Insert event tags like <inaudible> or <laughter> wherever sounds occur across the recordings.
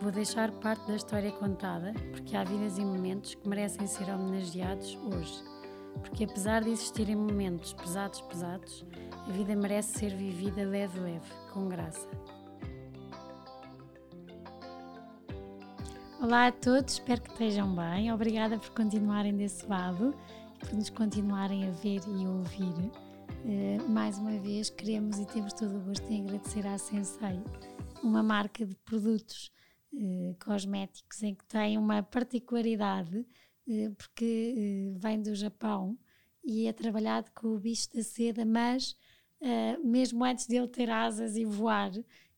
Vou deixar parte da história contada, porque há vidas e momentos que merecem ser homenageados hoje. Porque apesar de existirem momentos pesados, pesados, a vida merece ser vivida leve, leve, com graça. Olá a todos, espero que estejam bem. Obrigada por continuarem desse lado por nos continuarem a ver e a ouvir. Uh, mais uma vez, queremos e temos todo o gosto em agradecer à Sensei, uma marca de produtos uh, cosméticos em que tem uma particularidade, uh, porque vem do Japão e é trabalhado com o bicho da seda, mas uh, mesmo antes dele ter asas e voar,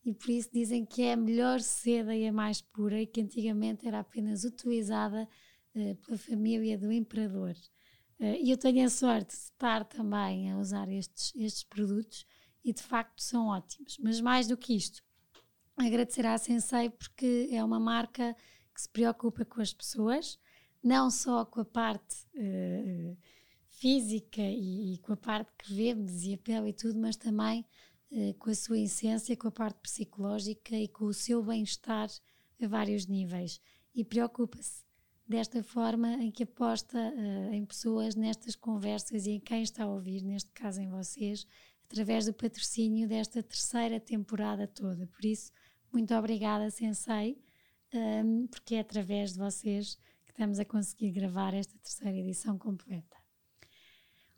e por isso dizem que é a melhor seda e a mais pura, e que antigamente era apenas utilizada pela família do imperador. E eu tenho a sorte de estar também a usar estes, estes produtos e de facto são ótimos. Mas mais do que isto, agradecer à Sensei porque é uma marca que se preocupa com as pessoas, não só com a parte uh, física e, e, com a parte que vemos e a pele e tudo, mas também uh, com a sua essência, com a parte psicológica e com o seu bem-estar a vários níveis. E preocupa-se desta forma em que aposta uh, em pessoas nestas conversas e em quem está a ouvir, neste caso em vocês, através do patrocínio desta terceira temporada toda. Por isso, muito obrigada, Sensei, um, porque é através de vocês que estamos a conseguir gravar esta terceira edição completa.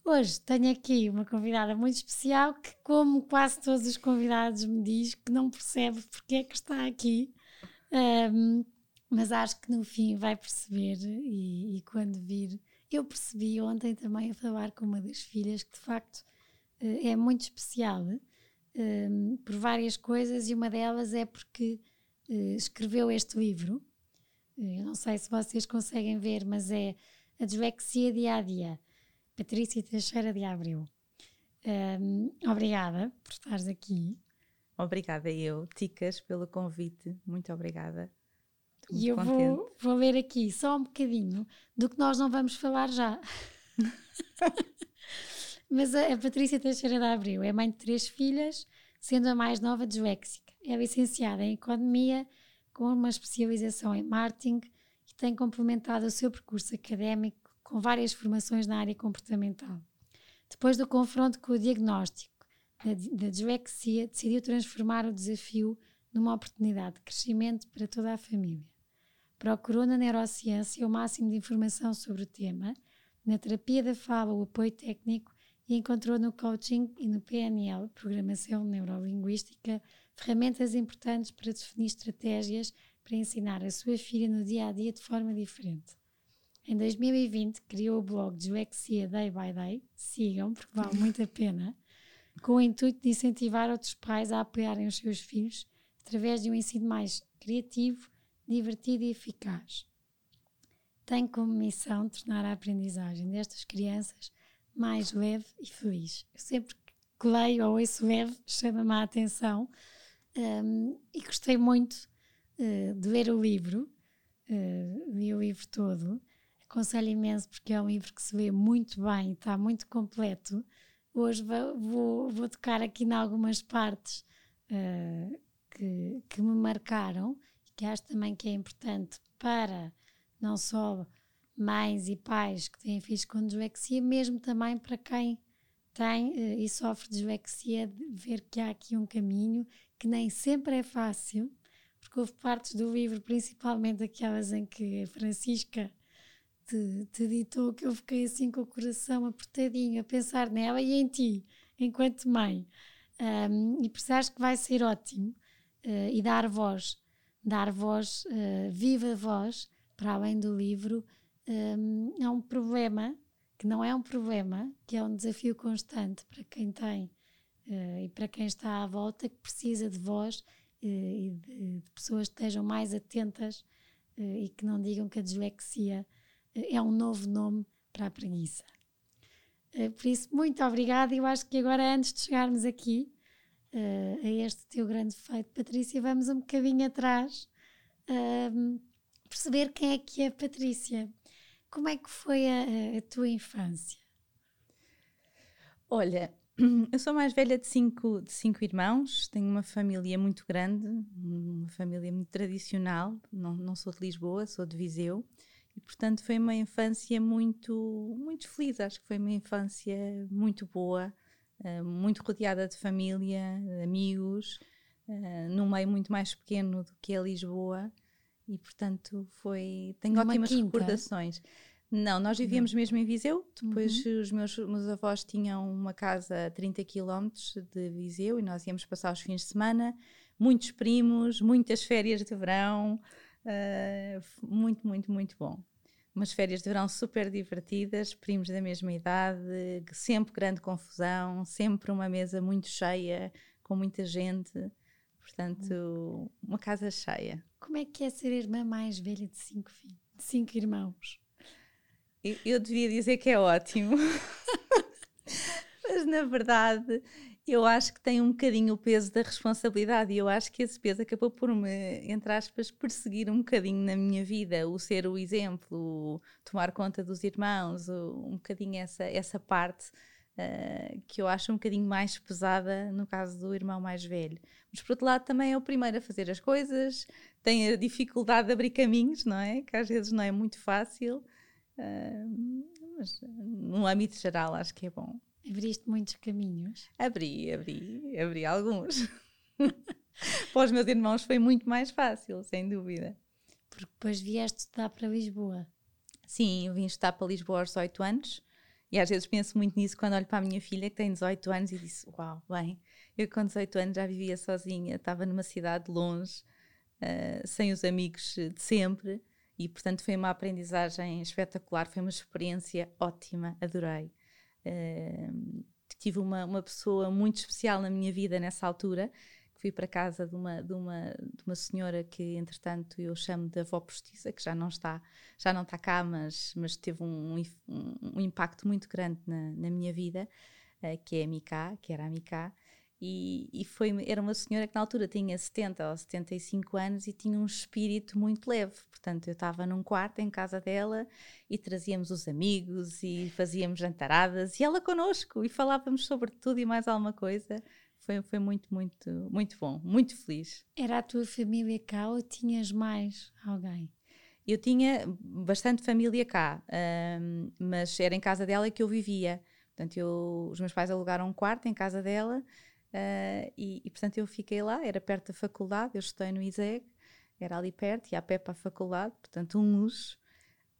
Hoje tenho aqui uma convidada muito especial que, como quase todos os convidados, me diz que não percebe porque é que está aqui, um, mas acho que no fim vai perceber. E, e, quando vir, eu percebi ontem também a falar com uma das filhas que de facto uh, é muito especial um, por várias coisas, e uma delas é porque uh, escreveu este livro. Eu não sei se vocês conseguem ver, mas é A Dislexia Dia a Dia Patrícia Teixeira de Abreu. Um, obrigada por estares aqui. Obrigada eu, Ticas, pelo convite. Muito obrigada. e eu vou, vou ler aqui só um bocadinho do que nós não vamos falar já. <laughs> Mas a, a, Patrícia Teixeira de Abreu é mãe de três filhas, sendo a mais nova disléxica. É licenciada em Economia, com uma especialização em Marketing e tem complementado o seu percurso académico com várias formações na área comportamental. Depois do confronto com o diagnóstico da, dislexia, decidiu transformar o desafio numa oportunidade de crescimento para toda a família. Procurou na neurociência o máximo de informação sobre o tema, na terapia da fala o apoio técnico e encontrou no coaching e no PNL, Programação Neurolinguística, ferramentas importantes para definir estratégias para ensinar a sua filha no dia a dia de forma diferente. Em 2020 criou o blog Dislexia Day by Day, sigam porque vale muito a pena, com o intuito de incentivar outros pais a apoiarem os seus filhos através de um ensino mais criativo, divertido e eficaz. Tem como missão tornar a aprendizagem destas crianças mais leve e feliz. Sempre que leio ou ouço leve, chama-me a atenção um, e gostei muito uh, de ler o livro, uh, li o livro todo aconselho imenso porque é um livro que se vê muito bem, está muito completo. Hoje vou, vou, vou tocar aqui em algumas partes uh, que, que me marcaram e que acho também que é importante para não só mães e pais que têm filhos com dislexia, mesmo também para quem tem uh, e sofre dislexia, de ver que há aqui um caminho que nem sempre é fácil, porque houve partes do livro, principalmente aquelas em que a Francisca te, te ditou que eu fiquei assim com o coração apertadinho a pensar nela e em ti, enquanto mãe. Um, e acho que vai ser ótimo uh, e dar voz, dar voz, uh, viva voz, para além do livro, um, é um problema que não é um problema, que é um desafio constante para quem tem uh, e para quem está à volta, que precisa de voz e de, de, pessoas que estejam mais atentas e que não digam que a dislexia é um novo nome para a preguiça. Uh, por isso, muito obrigada. Eu acho que agora, antes de chegarmos aqui uh, a este teu grande feito, Patrícia, vamos um bocadinho atrás uh, perceber quem é que é Patrícia. Como é que foi a, a tua infância? Olha, <clears throat> eu sou mais velha de cinco, de cinco irmãos, tenho uma família muito grande, uma família muito tradicional. Não, não sou de Lisboa, sou de Viseu. E, portanto, foi uma infância muito, muito feliz. Acho que foi uma infância muito boa, uh, muito rodeada de família, amigos, uh, num meio muito mais pequeno do que é Lisboa. E, portanto, foi. Tenho Numa ótimas quinta. recordações. Não, nós vivíamos mesmo em Viseu. Depois uhum. os meus, meus avós tinham uma casa a 30 km de Viseu e nós íamos passar os fins de semana. Muitos primos, muitas férias de verão. Uh, muito, muito, muito bom. Umas férias de verão super divertidas, primos da mesma idade, sempre grande confusão, sempre uma mesa muito cheia, com muita gente. Portanto, uma casa cheia. Como é que é ser irmã mais velha de cinco filhos, de cinco irmãos? Eu, eu devia dizer que é ótimo. <laughs> Mas na verdade, eu acho que tem um bocadinho o peso da responsabilidade e eu acho que esse peso acabou por me, entre aspas, perseguir um bocadinho na minha vida, o ser o exemplo, o tomar conta dos irmãos, o, um bocadinho essa, essa parte uh, que eu acho um bocadinho mais pesada no caso do irmão mais velho. Mas por outro lado também é o primeiro a fazer as coisas, tem a dificuldade de abrir caminhos, não é? Que às vezes não é muito fácil mas no âmbito geral acho que é bom. Abriste muitos caminhos? Abri, abri, abri alguns. <laughs> para os meus irmãos foi muito mais fácil, sem dúvida. Porque depois vieste estudar para Lisboa. Sim, eu vim estudar para Lisboa aos 18 anos. E às vezes penso muito nisso quando olho para a minha filha, que tem 18 anos, e disse: Uau, bem, eu com 18 anos já vivia sozinha, estava numa cidade longe, uh, sem os amigos de sempre, e portanto foi uma aprendizagem espetacular, foi uma experiência ótima, adorei. Uh, tive uma, uma pessoa muito especial na minha vida nessa altura, fui para casa de uma, de uma, de uma senhora que entretanto eu chamo de avó postiça, que já não está, já não está cá, mas, mas teve um, um, um impacto muito grande na, na minha vida, uh, que é a Mika, que era a Mika, e, e, foi, era uma senhora que na altura tinha 70 ou 75 anos e tinha um espírito muito leve. Portanto, eu estava num quarto em casa dela e trazíamos os amigos e fazíamos jantaradas e ela connosco e falávamos sobre tudo e mais alguma coisa. Foi, foi muito, muito, muito bom, muito feliz. Era a tua família cá ou tinhas mais alguém? Eu tinha bastante família cá, um, mas era em casa dela que eu vivia. Portanto, eu, os meus pais alugaram um quarto em casa dela Uh, e, e, portanto eu fiquei lá, era perto da faculdade, eu estudei no ISEG, era ali perto, e a pé para a faculdade, portanto um luxo.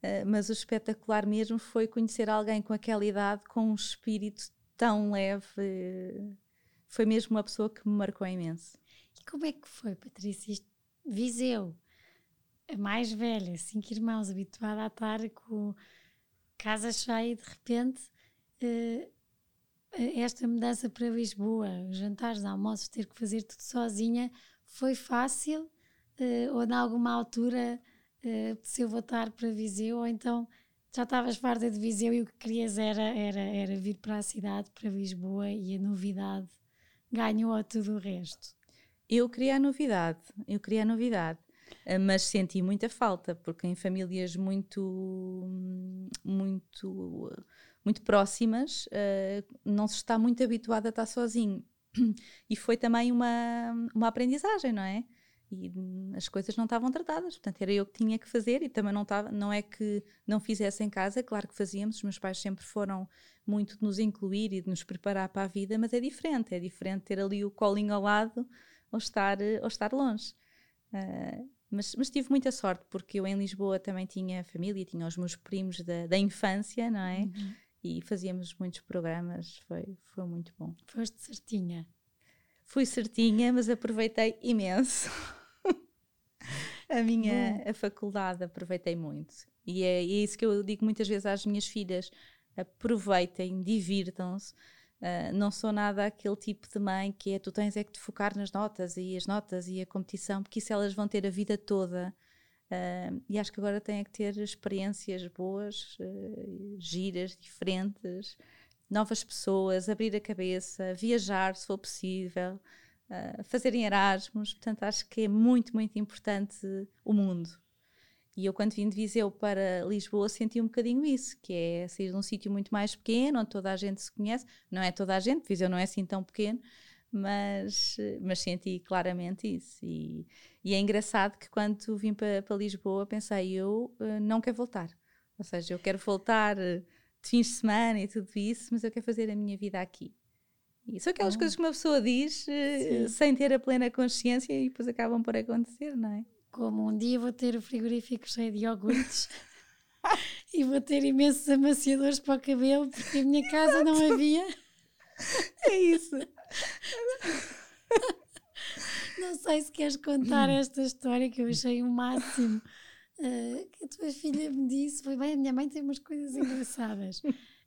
Uh, mas o espetacular mesmo foi conhecer alguém com aquela idade, com um espírito tão leve. Foi mesmo uma pessoa que me marcou imenso. E como é que foi, Patrícia? Viseu, a mais velha, cinco irmãos, habituada a estar com casa cheia e de repente. Uh, esta mudança para Lisboa, jantares, almoços, ter que fazer tudo sozinha, foi fácil? Uh, ou, em alguma altura, uh, se eu voltar para Viseu, ou então já estavas farta de Viseu e o que querias era, era, era vir para a cidade, para Lisboa, e a novidade ganhou a tudo o resto? Eu queria a novidade, eu queria a novidade eh, mas senti muita falta porque em famílias muito muito muito próximas, uh, não se está muito habituado a estar sozinho. <clears throat> E foi também uma, uma aprendizagem, não é? E as coisas não estavam tratadas, portanto era eu que tinha que fazer e também não estava, não é que não fizesse em casa, claro que fazíamos, os meus pais sempre foram muito de nos incluir e de nos preparar para a vida, mas é diferente, é diferente ter ali o colinho ao lado ou estar, ou estar longe. Uh, mas, mas, tive muita sorte, porque eu em Lisboa também tinha família, tinha os meus primos da, da infância, não é? Uhum e fazíamos muitos programas, foi, foi muito bom. Foste certinha? Fui certinha, mas aproveitei imenso. <laughs> a minha a faculdade aproveitei muito. E é, é, isso que eu digo muitas vezes às minhas filhas: aproveitem, divirtam-se. Uh, não sou nada aquele tipo de mãe que é tu tens é que te focar nas notas e as notas e a competição, porque isso elas vão ter a vida toda Uh, e acho que agora tem que ter experiências boas, uh, giras, diferentes, novas pessoas, abrir a cabeça, viajar se for possível, fazerem Erasmus. Portanto, acho que é muito, muito importante o mundo. E eu, quando vim de Viseu para Lisboa, senti um bocadinho isso, que é sair de um sítio muito mais pequeno, onde toda a gente se conhece. Não é toda a gente, Viseu não é assim tão pequeno, mas, mas senti claramente isso. E, e é engraçado que quando vim para, para Lisboa pensei, eu uh, não quero voltar. Ou seja, eu quero voltar uh, de fins de semana e tudo isso, mas eu quero fazer a minha vida aqui. E são aquelas coisas que uma pessoa diz uh, sem ter a plena consciência e depois acabam por acontecer, não é? Como um dia vou ter o frigorífico cheio de iogurtes <laughs> e vou ter imensos amaciadores para o cabelo porque a minha casa não havia. <laughs> É isso. <laughs> Não sei se queres contar esta história que eu achei o máximo. Uh, que a tua filha me disse: foi bem, a minha mãe tem umas coisas engraçadas.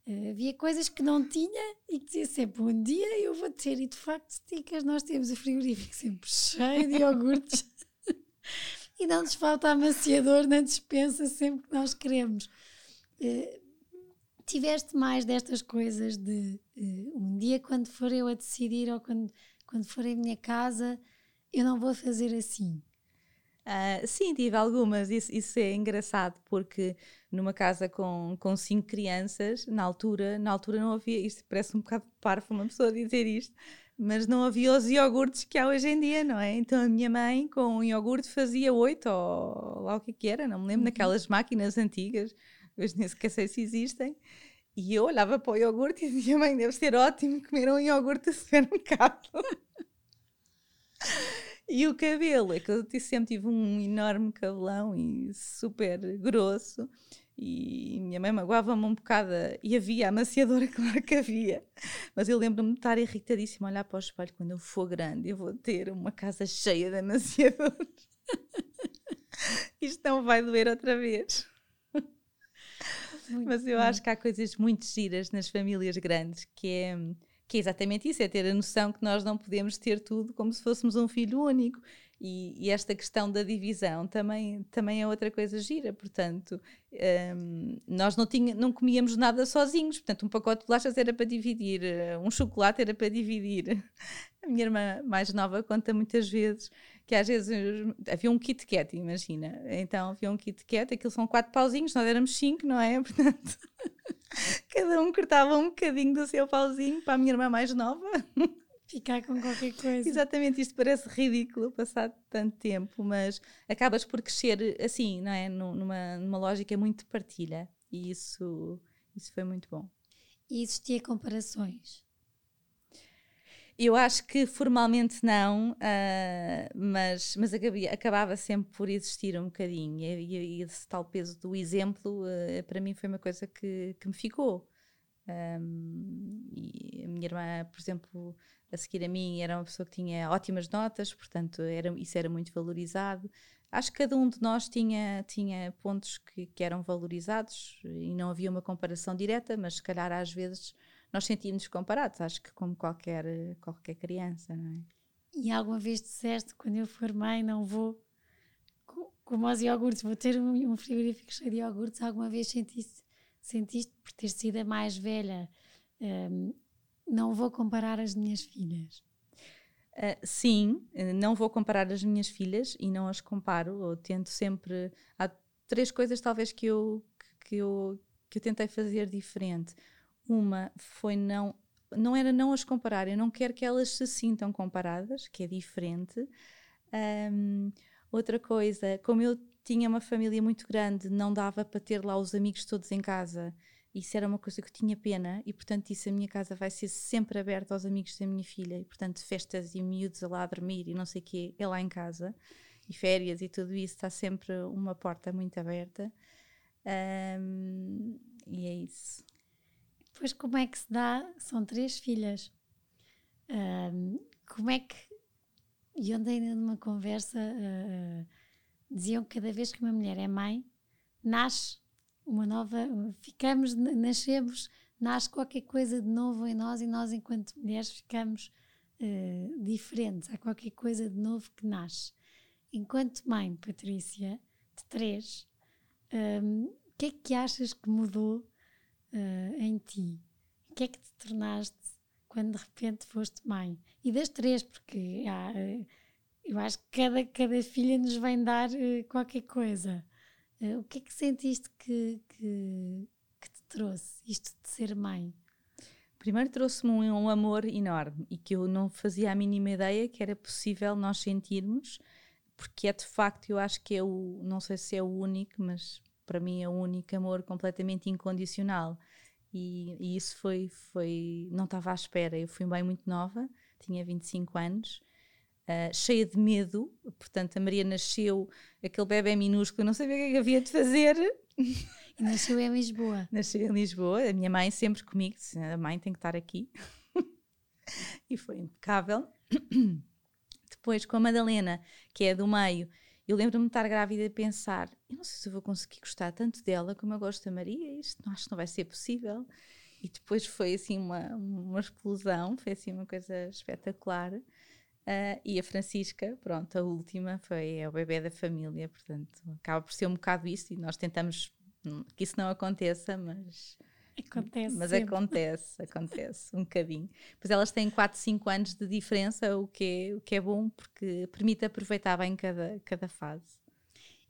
Uh, havia coisas que não tinha e que dizia sempre: um dia eu vou ter. E de facto, stickers, nós temos o frigorífico sempre cheio de iogurtes <laughs> e não nos falta amaciador na despensa sempre que nós queremos. Uh, tiveste mais destas coisas de uh, um dia quando for eu a decidir ou quando, quando for em minha casa, eu não vou fazer assim. Uh, sim, tive algumas. Isso, isso, é engraçado porque numa casa com, com cinco crianças, na altura, na altura não havia, isto parece um bocado parvo uma pessoa dizer isto, mas não havia os iogurtes que há hoje em dia, não é? Então a minha mãe com um iogurte fazia oito ou lá o que, que era, não me lembro, uhum. naquelas máquinas antigas hoje nem sequer sei se existem. E eu olhava para o iogurte e dizia: Mãe, deve ser ótimo comer um iogurte de supermercado. <laughs> e o cabelo, é que eu sempre tive um enorme cabelão e super grosso. E minha mãe magoava-me um bocado. E havia amaciadora, <laughs> claro que havia. Mas eu lembro-me de estar irritadíssima a olhar para o espelho. Quando eu for grande, eu vou ter uma casa cheia de amaciadores. <laughs> Isto não vai doer outra vez. Muito Mas eu bom. acho que há coisas muito giras nas famílias grandes que é, que é exatamente isso: é ter a noção que nós não podemos ter tudo como se fôssemos um filho único. E, e esta questão da divisão também, também é outra coisa gira. Portanto, um, nós não, tinha, não comíamos nada sozinhos. Portanto, um pacote de bolachas era para dividir, um chocolate era para dividir. <laughs> A minha irmã mais nova conta muitas vezes que às vezes havia um Kit Kat, imagina. Então havia um Kit Kat, aquilo são quatro pauzinhos, nós éramos cinco, não é? <laughs> Portanto, cada um cortava um bocadinho do seu pauzinho para a minha irmã mais nova. Ficar com qualquer coisa. Exatamente, isto parece ridículo passado tanto tempo, mas acabas por crescer assim, não é? Numa, numa lógica muito partilha. E isso, isso foi muito bom. E existia comparações? Eu acho que formalmente não, uh, mas, mas acabia, acabava sempre por existir um bocadinho. E, e esse tal peso do exemplo, uh, para mim, foi uma coisa que, que me ficou. Um, e a minha irmã, por exemplo, a seguir a mim, era uma pessoa que tinha ótimas notas, portanto, era, isso era muito valorizado. Acho que cada um de nós tinha, tinha pontos que, que eram valorizados e não havia uma comparação direta, mas se calhar às vezes nós sentimos comparados, acho que como qualquer, qualquer criança, não é? E alguma vez disseste, quando eu for mãe, não vou como aos iogurtes, vou ter um, frigorífico cheio de iogurtes, alguma vez sentiste, sentiste por ter sido a mais velha, um, não vou comparar as minhas filhas? Uh, sim, não vou comparar as minhas filhas e não as comparo, eu tento sempre, há três coisas talvez que eu, que eu, que eu tentei fazer diferente. Uma foi não não era não as comparar, eu não quero que elas se sintam comparadas, que é diferente. Um, outra coisa, como eu tinha uma família muito grande, não dava para ter lá os amigos todos em casa. Isso era uma coisa que eu tinha pena e, portanto, isso a minha casa vai ser sempre aberta aos amigos da minha filha. E, portanto, festas e miúdos lá a dormir e não sei o quê, é lá em casa. E férias e tudo isso está sempre uma porta muito aberta. Um, e é isso. Depois, como é que se dá? São três filhas. Um, como é que. E ontem, numa conversa, uh, diziam que cada vez que uma mulher é mãe, nasce uma nova. Ficamos, nascemos, nasce qualquer coisa de novo em nós e nós, enquanto mulheres, ficamos uh, diferentes. Há qualquer coisa de novo que nasce. Enquanto mãe, Patrícia, de três, um, o que é que achas que mudou uh, em ti? O que é que te tornaste quando de repente foste mãe? E das três, porque há, uh, eu acho que cada, cada filha nos vem dar uh, qualquer coisa. o que é que sentiste que, que, que te trouxe isto de ser mãe? Primeiro trouxe-me um, um, amor enorme e que eu não fazia a mínima ideia que era possível nós sentirmos, porque é de facto, eu acho que é o, não sei se é o único, mas para mim é o único amor completamente incondicional. E, e isso foi, foi, não estava à espera. Eu fui bem muito nova, tinha 25 anos, uh, cheia de medo. Portanto, a Maria nasceu, aquele bebê minúsculo, não sabia o que, é que havia de fazer. E nasceu em Lisboa. <laughs> Nasceu em Lisboa, a minha mãe sempre comigo, disse, a mãe tem que estar aqui. <laughs> e foi impecável. <coughs> Depois com a Madalena, que é do meio, eu lembro-me de estar grávida e pensar, eu não sei se eu vou conseguir gostar tanto dela como eu gosto da Maria, isto não, acho que não vai ser possível. E depois foi assim uma, uma explosão, foi assim uma coisa espetacular. Uh, e a Francisca, pronto, a última, foi é o bebê da família, portanto, acaba por ser um bocado isso e nós tentamos que isso não aconteça, mas. Acontece. Mas sempre. acontece, acontece um bocadinho. Pois elas têm 4, 5 anos de diferença, o que é, o que é bom, porque permite aproveitar bem cada, cada fase.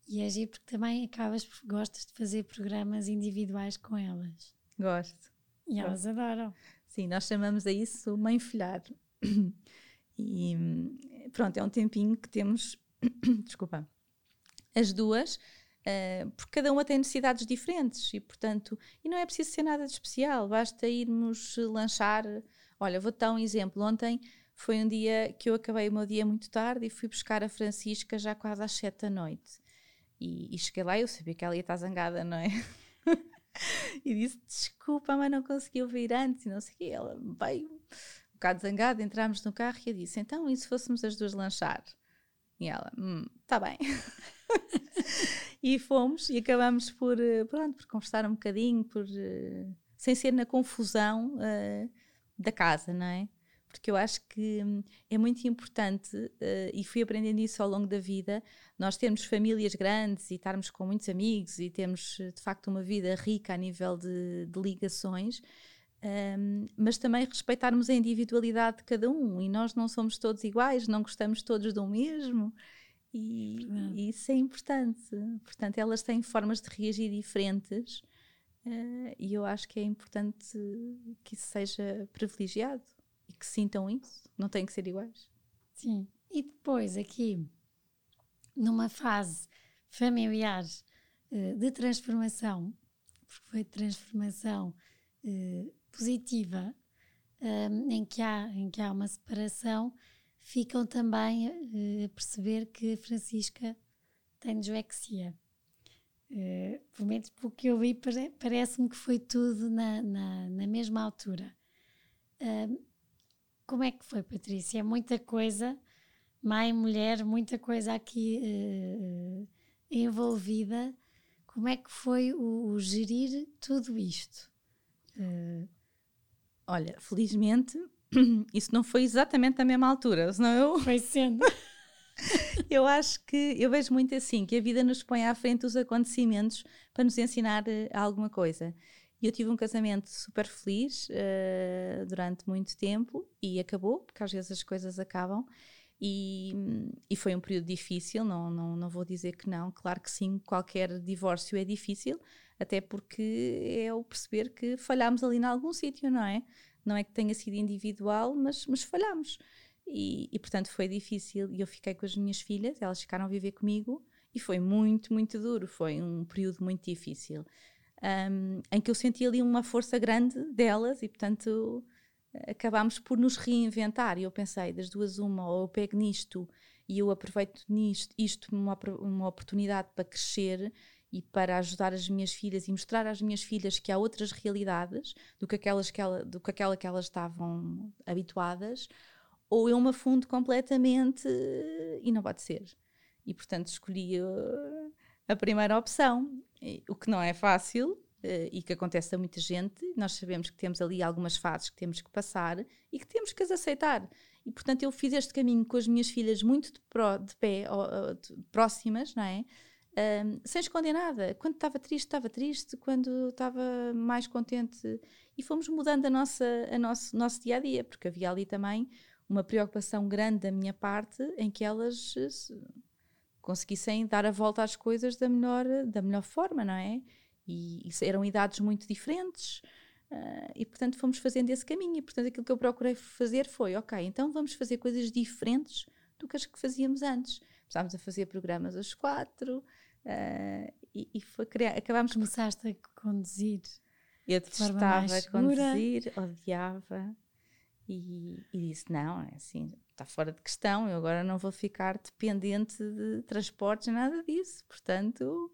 E é giro porque também acabas, gostas de fazer programas individuais com elas. Gosto. E elas Gosto. adoram. Sim, nós chamamos a isso mãe filhar. <clears throat> E pronto, é um tempinho que temos, <clears throat> desculpa, as duas Uh, porque cada uma tem necessidades diferentes e, portanto, e não é preciso ser nada de especial, basta irmos lanchar. Olha, vou-te dar um exemplo. Ontem foi um dia que eu acabei o meu dia muito tarde e fui buscar a Francisca já quase às sete da noite. E, e cheguei lá e eu sabia que ela ia estar zangada, não é? <laughs> e disse: Desculpa, mas não conseguiu vir antes e não sei o quê. Ela veio um bocado zangada, entramos no carro e eu disse: Então, e se fôssemos as duas lanchar? E ela: Hum, tá bem. <laughs> e fomos e acabamos por, eh, pronto, por conversar um bocadinho, por, uh, sem ser na confusão uh, da casa, não é? Porque eu acho que hum, é muito importante, uh, e fui aprendendo isso ao longo da vida, nós termos famílias grandes e estarmos com muitos amigos e termos de facto uma vida rica a nível de, de ligações, um, mas também respeitarmos a individualidade de cada um e nós não somos todos iguais, não gostamos todos do mesmo e, e, isso é importante. Portanto, elas têm formas de reagir diferentes uh, e eu acho que é importante que isso seja privilegiado e que sintam isso. Não têm que ser iguais. Sim. E depois, aqui, numa fase familiar uh, de transformação, porque foi transformação uh, positiva, em, que há, em que há uma separação ficam também uh, a perceber que Francisca tem dislexia. Uh, pelo menos pelo que eu vi, parece-me que foi tudo na, na, na mesma altura. Uh, como é que foi, Patrícia? É muita coisa, mãe, mulher, muita coisa aqui uh, envolvida. Como é que foi o, o gerir tudo isto? Olha, felizmente <clears throat> isso não foi exatamente na mesma altura, senão eu. <laughs> Foi sendo. eu acho que eu vejo muito assim, que a vida nos põe à frente os acontecimentos para nos ensinar uh, alguma coisa. E eu tive um casamento super feliz uh, durante muito tempo e acabou, porque às vezes as coisas acabam. E, e, foi um período difícil, não, não, não vou dizer que não, claro que sim, qualquer divórcio é difícil, até porque é o perceber que falhámos ali em algum sítio, não é? Não é que tenha sido individual, mas, mas falhámos. E, e, portanto foi difícil. E eu fiquei com as minhas filhas, elas ficaram a viver comigo e foi muito, muito duro. Foi um período muito difícil. Um, em que eu senti ali uma força grande delas e, portanto, acabámos por nos reinventar. E eu pensei, das duas, uma, ou eu pego nisto e eu aproveito nisto, isto uma, uma oportunidade para crescer e para ajudar as minhas filhas e mostrar às minhas filhas que há outras realidades do que, aquelas que ela, do que aquela que elas estavam habituadas, ou eu me afundo completamente e não pode ser. E portanto escolhi uh, a primeira opção, o que não é fácil uh, e que acontece a muita gente. Nós sabemos que temos ali algumas fases que temos que passar e que temos que as aceitar. E portanto eu fiz este caminho com as minhas filhas muito de, pro, de pé, próximas, não é? Um, sem esconder nada. Quando estava triste, estava triste, quando estava mais contente. E fomos mudando a nossa, a nosso, nosso dia a dia, porque havia ali também uma preocupação grande da minha parte em que elas conseguissem dar a volta às coisas da melhor, da melhor forma, não é? E, e eram idades muito diferentes. Uh, e portanto fomos fazendo esse caminho. E portanto aquilo que eu procurei fazer foi: ok, então vamos fazer coisas diferentes do que as que fazíamos antes. Começámos a fazer programas às quatro uh, e, e, foi criar. Acabámos Começaste a conduzir. Eu detestava conduzir, odiava e, e disse: não, é assim, está fora de questão, eu agora não vou ficar dependente de transportes, nada disso. Portanto,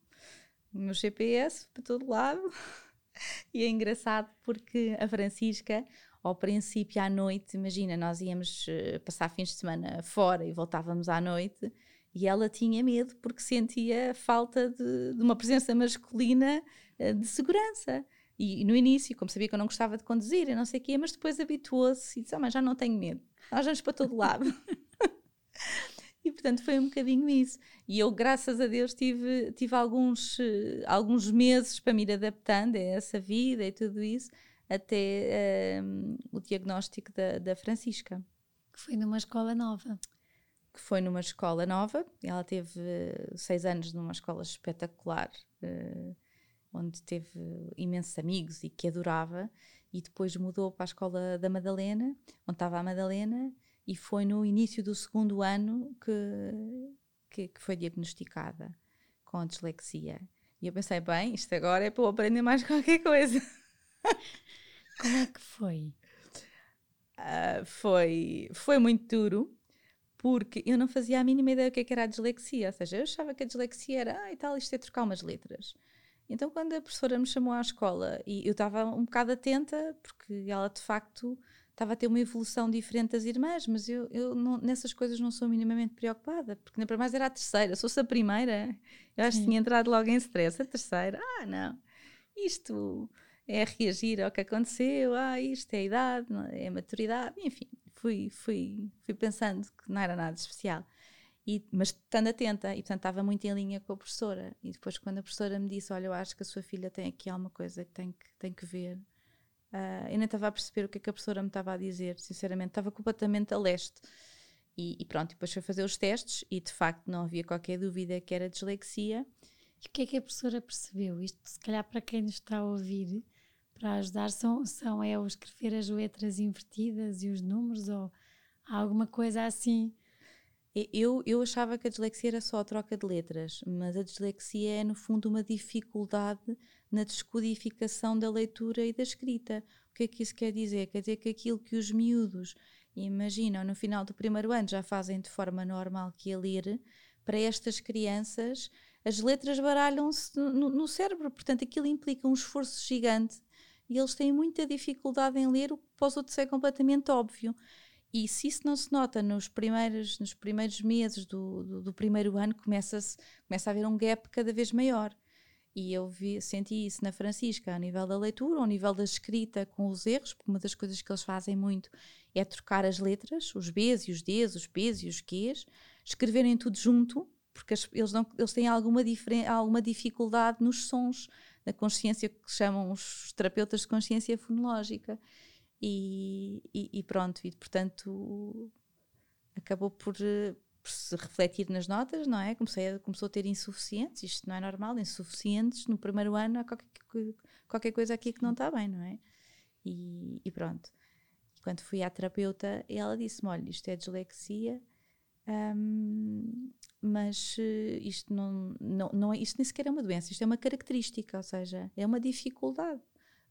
o meu GPS para todo lado. <laughs> e é engraçado porque a Francisca, ao princípio à noite, imagina, nós íamos uh, passar fins de semana fora e voltávamos à noite, e ela tinha medo porque sentia falta de, de uma presença masculina uh, de segurança. E, no início, como sabia que eu não gostava de conduzir e não sei o quê, mas depois habituou-se e disse: oh, mas já não tenho medo, nós vamos para todo lado. <laughs> e portanto foi um bocadinho isso. E eu, graças a Deus, tive, tive alguns, uh, alguns meses para me ir adaptando a essa vida e tudo isso, até uh, o diagnóstico da, da Francisca. Que foi numa escola nova que foi numa escola nova. Ela teve uh, seis anos numa escola espetacular, uh, onde teve imensos amigos e que adorava. E depois mudou para a escola da Madalena, onde estava a Madalena, e foi no início do segundo ano que, que, que foi diagnosticada com a dislexia. E eu pensei, bem, isto agora é para eu aprender mais <laughs> qualquer coisa. Como é que foi? Uh, foi, foi muito duro, porque eu não fazia a mínima ideia do que, é que era a dislexia. Ou seja, eu achava que a dislexia era, ah, e tal, isto é trocar umas letras. Então, quando a professora me chamou à escola, e eu estava um bocado atenta, porque ela de facto estava a ter uma evolução diferente das irmãs, mas eu, eu não, nessas coisas não sou minimamente preocupada, porque nem para mais era a terceira. Se fosse a primeira, eu acho que tinha entrado logo em stress. A terceira, ah, não, isto é reagir ao que aconteceu, ah, isto é a idade, é a maturidade, enfim fui, fui, fui pensando que não era nada especial. E, mas estando atenta, e portanto estava muito em linha com a professora. E depois, quando a professora me disse: Olha, eu acho que a sua filha tem aqui alguma coisa que tem que, tem que ver, uh, eu nem estava a perceber o que, é que a professora me estava a dizer, sinceramente, estava completamente a leste. E, e pronto, depois foi fazer os testes, e de facto não havia qualquer dúvida que era dislexia. E o que é que a professora percebeu? Isto, se calhar, para quem nos está a ouvir, para ajudar são, são é o escrever as letras invertidas e os números ou alguma coisa assim? Eu, eu achava que a dislexia era só a troca de letras, mas a dislexia é, no fundo, uma dificuldade na descodificação da leitura e da escrita. O que é que isso quer dizer? Quer dizer que aquilo que os miúdos imaginam no final do primeiro ano já fazem de forma normal que é ler, para estas crianças as letras baralham-se no, no, cérebro, portanto aquilo implica um esforço gigante e eles têm muita dificuldade em ler o que para os outros é completamente óbvio. E se isso não se nota nos primeiros, nos primeiros meses do, do, do primeiro ano, começa, começa a haver um gap cada vez maior. E eu vi, senti isso na Francisca, a nível da leitura, ao nível da escrita com os erros, porque uma das coisas que eles fazem muito é trocar as letras, os Bs e os Ds, os Ps e os Qs, escreverem tudo junto, porque eles, não, eles têm alguma, alguma dificuldade nos sons da consciência que chamam os terapeutas de consciência fonológica. E, e, e pronto, e portanto acabou por, por, se refletir nas notas, não é? Comecei a, começou a ter insuficientes, isto não é normal, insuficientes no primeiro ano há qualquer, qualquer coisa aqui que não está bem, não é? E, e pronto. E quando fui à terapeuta, ela disse-me: olha, isto é dislexia, um, mas uh, isto não, não, não é, isto nem sequer é uma doença, isto é uma característica, ou seja, é uma dificuldade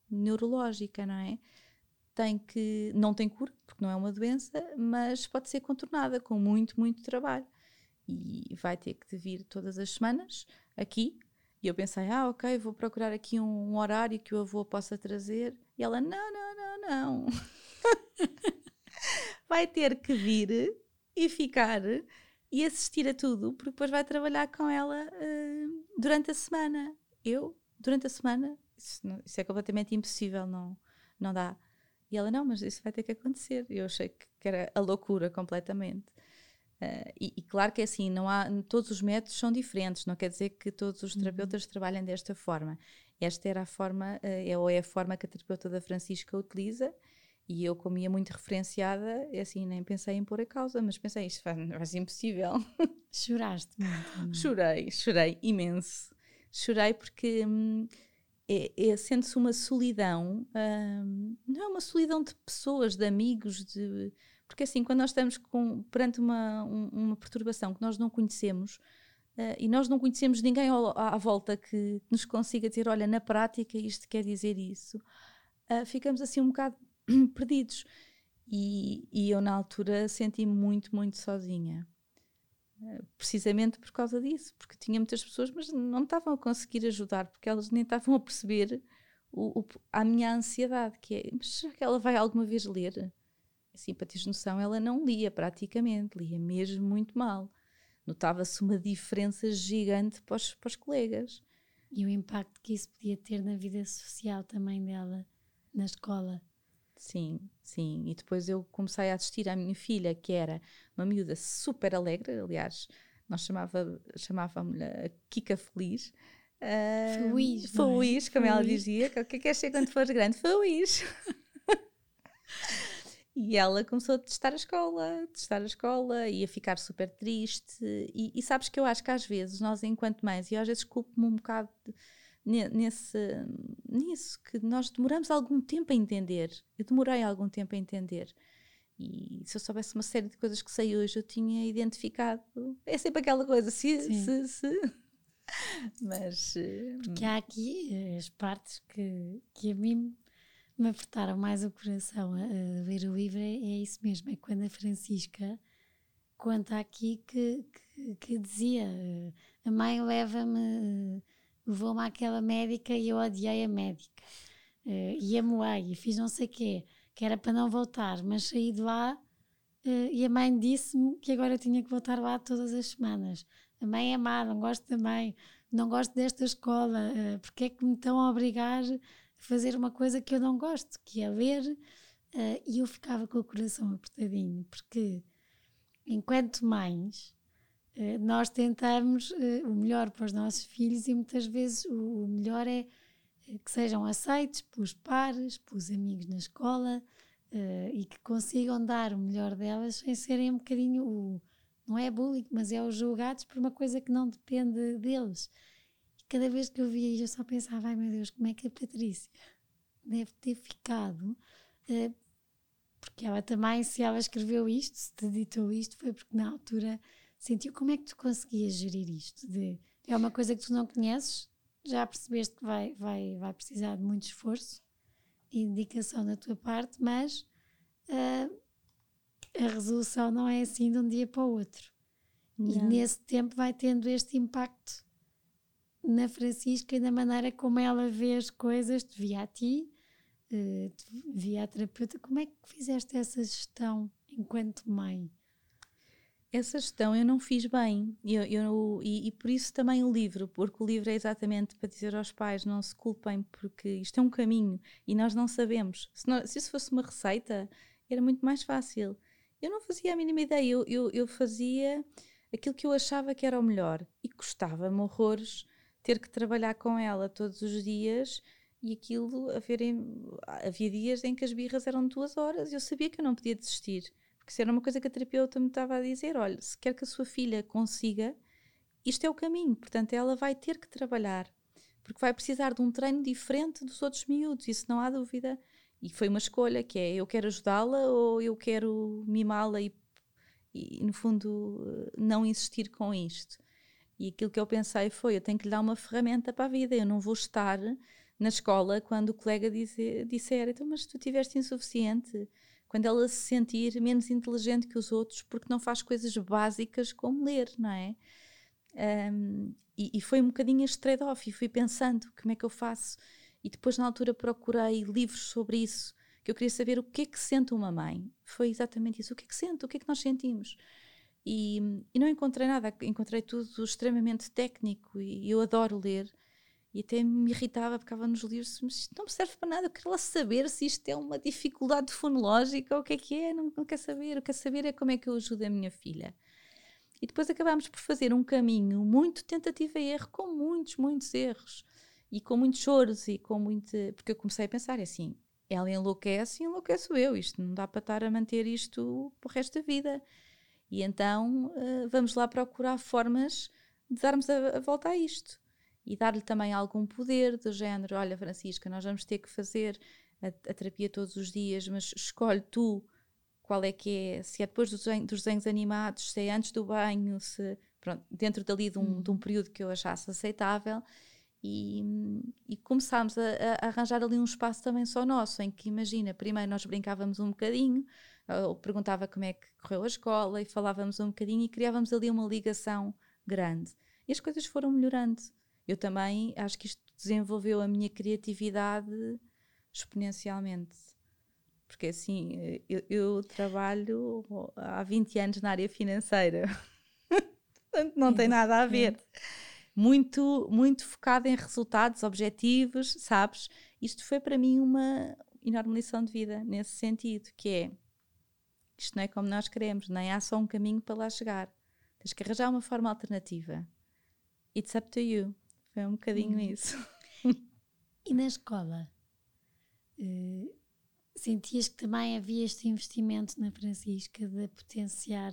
neurológica, não é? Tem que, não tem cura, porque não é uma doença, mas pode ser contornada com muito, muito trabalho. E vai ter que vir todas as semanas aqui. E eu pensei, ah, ok, vou procurar aqui um, um horário que o avô possa trazer. E ela, não, não, não, não. <laughs> vai ter que vir e ficar e assistir a tudo, porque depois vai trabalhar com ela uh, durante a semana. Eu, durante a semana, isso, não, isso, é completamente impossível, não, não dá. E ela, não, mas isso vai ter que acontecer. Eu achei que, que era a loucura completamente. Uh, e, e, claro que é assim, não há, todos os métodos são diferentes, não quer dizer que todos os uhum. terapeutas uhum. trabalhem desta forma. Esta era a forma, uh, é, ou é a forma que a terapeuta da Francisca utiliza, e eu, como ia muito referenciada, é assim, nem pensei em pôr a causa, mas pensei, isto vai, vai ser impossível. <laughs> Choraste muito. chorei, chorei imenso. Chorei porque hum, é, é sente-se uma solidão, hum, não é uma solidão de pessoas, de amigos, de porque assim, quando nós estamos com, perante uma, um, uma perturbação que nós não conhecemos, uh, e nós não conhecemos ninguém ao, à, volta que, que, nos consiga dizer, olha, na prática isto quer dizer isso, uh, ficamos assim um bocado <clears throat> perdidos. E, e, eu na altura senti-me muito, muito sozinha. Uh, precisamente por causa disso, porque tinha muitas pessoas, mas não estavam a conseguir ajudar, porque elas nem estavam a perceber o, o, a minha ansiedade, que é, mas será que ela vai alguma vez ler? assim, para teres noção, ela não lia praticamente, lia mesmo muito mal. Notava-se uma diferença gigante para os, para os colegas. E o impacto que isso podia ter na vida social também dela, na escola. Sim, sim. E depois eu comecei a assistir à minha filha, que era uma miúda super alegre, aliás, nós chamava, chamávamos-lhe a Kika Feliz. Uh, feliz, feliz, é? como ela dizia. O que é que queres ser quando fores grande? Feliz. <laughs> E ela começou a testar a escola, testar a escola e a ficar super triste. E, e, sabes que eu acho que às vezes nós, enquanto mães, e às vezes culpo-me um bocado nesse, nisso, que nós demoramos algum tempo a entender. Eu demorei algum tempo a entender. E se eu soubesse uma série de coisas que sei hoje, eu tinha identificado. É sempre aquela coisa, se, Sim. se, se. <laughs> Mas. Porque há aqui as partes que, que a mim me apertaram mais o coração a, a ver o livro é, é, isso mesmo, é quando a Francisca conta aqui que, que, que dizia a mãe leva-me, levou-me àquela médica e eu odiei a médica uh, e a moei e fiz não sei o quê, que era para não voltar, mas saí de lá uh, e a mãe disse-me que agora eu tinha que voltar lá todas as semanas. A mãe é má, não gosto da mãe, não gosto desta escola, uh, porque é que me estão a obrigar fazer uma coisa que eu não gosto, que é ler, uh, e eu ficava com o coração apertadinho, porque enquanto mães, nós tentamos uh, o melhor para os nossos filhos e muitas vezes o, melhor é que sejam aceitos pelos pares, pelos amigos na escola e que consigam dar o melhor delas sem serem um bocadinho o. Não é bullying, mas é os julgados por uma coisa que não depende deles cada vez que eu via eu só pensava: ai meu Deus, como é que a Patrícia deve ter ficado? Porque ela também, se ela escreveu isto, se te ditou isto, foi porque na altura sentiu como é que tu conseguias gerir isto? De, é uma coisa que tu não conheces, já percebeste que vai, vai, vai precisar de muito esforço e dedicação da tua parte, mas uh, a resolução não é assim de um dia para o outro. Não. E nesse tempo vai tendo este impacto na Francisca e na maneira como ela vê as coisas, te via a ti, uh, te via a terapeuta. Como é que fizeste essa gestão enquanto mãe? Essa gestão eu não fiz bem eu, eu, e, e, por isso também o livro, porque o livro é exatamente para dizer aos pais não se culpem, porque isto é um caminho e nós não sabemos. Se, se isso fosse uma receita, era muito mais fácil. Eu não fazia a mínima ideia, eu, eu, eu fazia aquilo que eu achava que era o melhor e custava-me horrores ter que trabalhar com ela todos os dias e aquilo, haverem, havia dias em que as birras eram duas horas eu sabia que eu não podia desistir. Porque isso era uma coisa que a terapeuta me estava a dizer: olha, se quer que a sua filha consiga, isto é o caminho, portanto ela vai ter que trabalhar, porque vai precisar de um treino diferente dos outros miúdos, isso não há dúvida. E foi uma escolha que é: eu quero ajudá-la ou eu quero mimá-la e, e, no fundo, não insistir com isto. E aquilo que eu pensei foi: eu tenho que lhe dar uma ferramenta para a vida, eu não vou estar na escola quando o colega dizer, disser, então, mas tu tiveste insuficiente. Quando ela se sentir menos inteligente que os outros porque não faz coisas básicas como ler, não é? Um, e, e, foi um bocadinho este trade-off e fui pensando como é que eu faço. E depois, na altura, procurei livros sobre isso, que eu queria saber o que é que sente uma mãe. Foi exatamente isso. O que é que sente? O que é que nós sentimos? E, e, não encontrei nada, encontrei tudo extremamente técnico e eu adoro ler. E até me irritava, estava nos livros, mas isto não me serve para nada, eu quero lá saber se isto é uma dificuldade fonológica ou o que é que é, não, não quero saber. Eu quero saber é como é que eu ajudo a minha filha. E depois acabámos por fazer um caminho muito tentativa e erro, com muitos, muitos erros. E com muitos choros e com muito. Porque eu comecei a pensar é assim: ela enlouquece e enlouqueço eu. Isto não dá para estar a manter isto para o resto da vida. E então uh, vamos lá procurar formas de darmos a, a volta a isto. E dar-lhe também algum poder do género: olha, Francisca, nós vamos ter que fazer a, a, terapia todos os dias, mas escolhe tu qual é que é, se é depois dos, dos desenhos animados, se é antes do banho, se pronto, dentro dali de um, uhum. de um período que eu achasse aceitável. E, e começámos a, a, arranjar ali um espaço também só nosso, em que imagina, primeiro nós brincávamos um bocadinho, eu perguntava como é que correu a escola e falávamos um bocadinho e criávamos ali uma ligação grande. E as coisas foram melhorando. Eu também acho que isto desenvolveu a minha criatividade exponencialmente. Porque assim, eu, eu trabalho há 20 anos na área financeira, <laughs> portanto não tem nada a ver. Muito, muito focado em resultados, objetivos, sabes? Isto foi para mim uma enorme lição de vida nesse sentido, que é isto não é como nós queremos, nem há só um caminho para lá chegar. Tens que arranjar uma forma alternativa. It's up to you. Foi um bocadinho hum. isso. E na escola? Uh, sentias que também havia este investimento na Francisca de potenciar,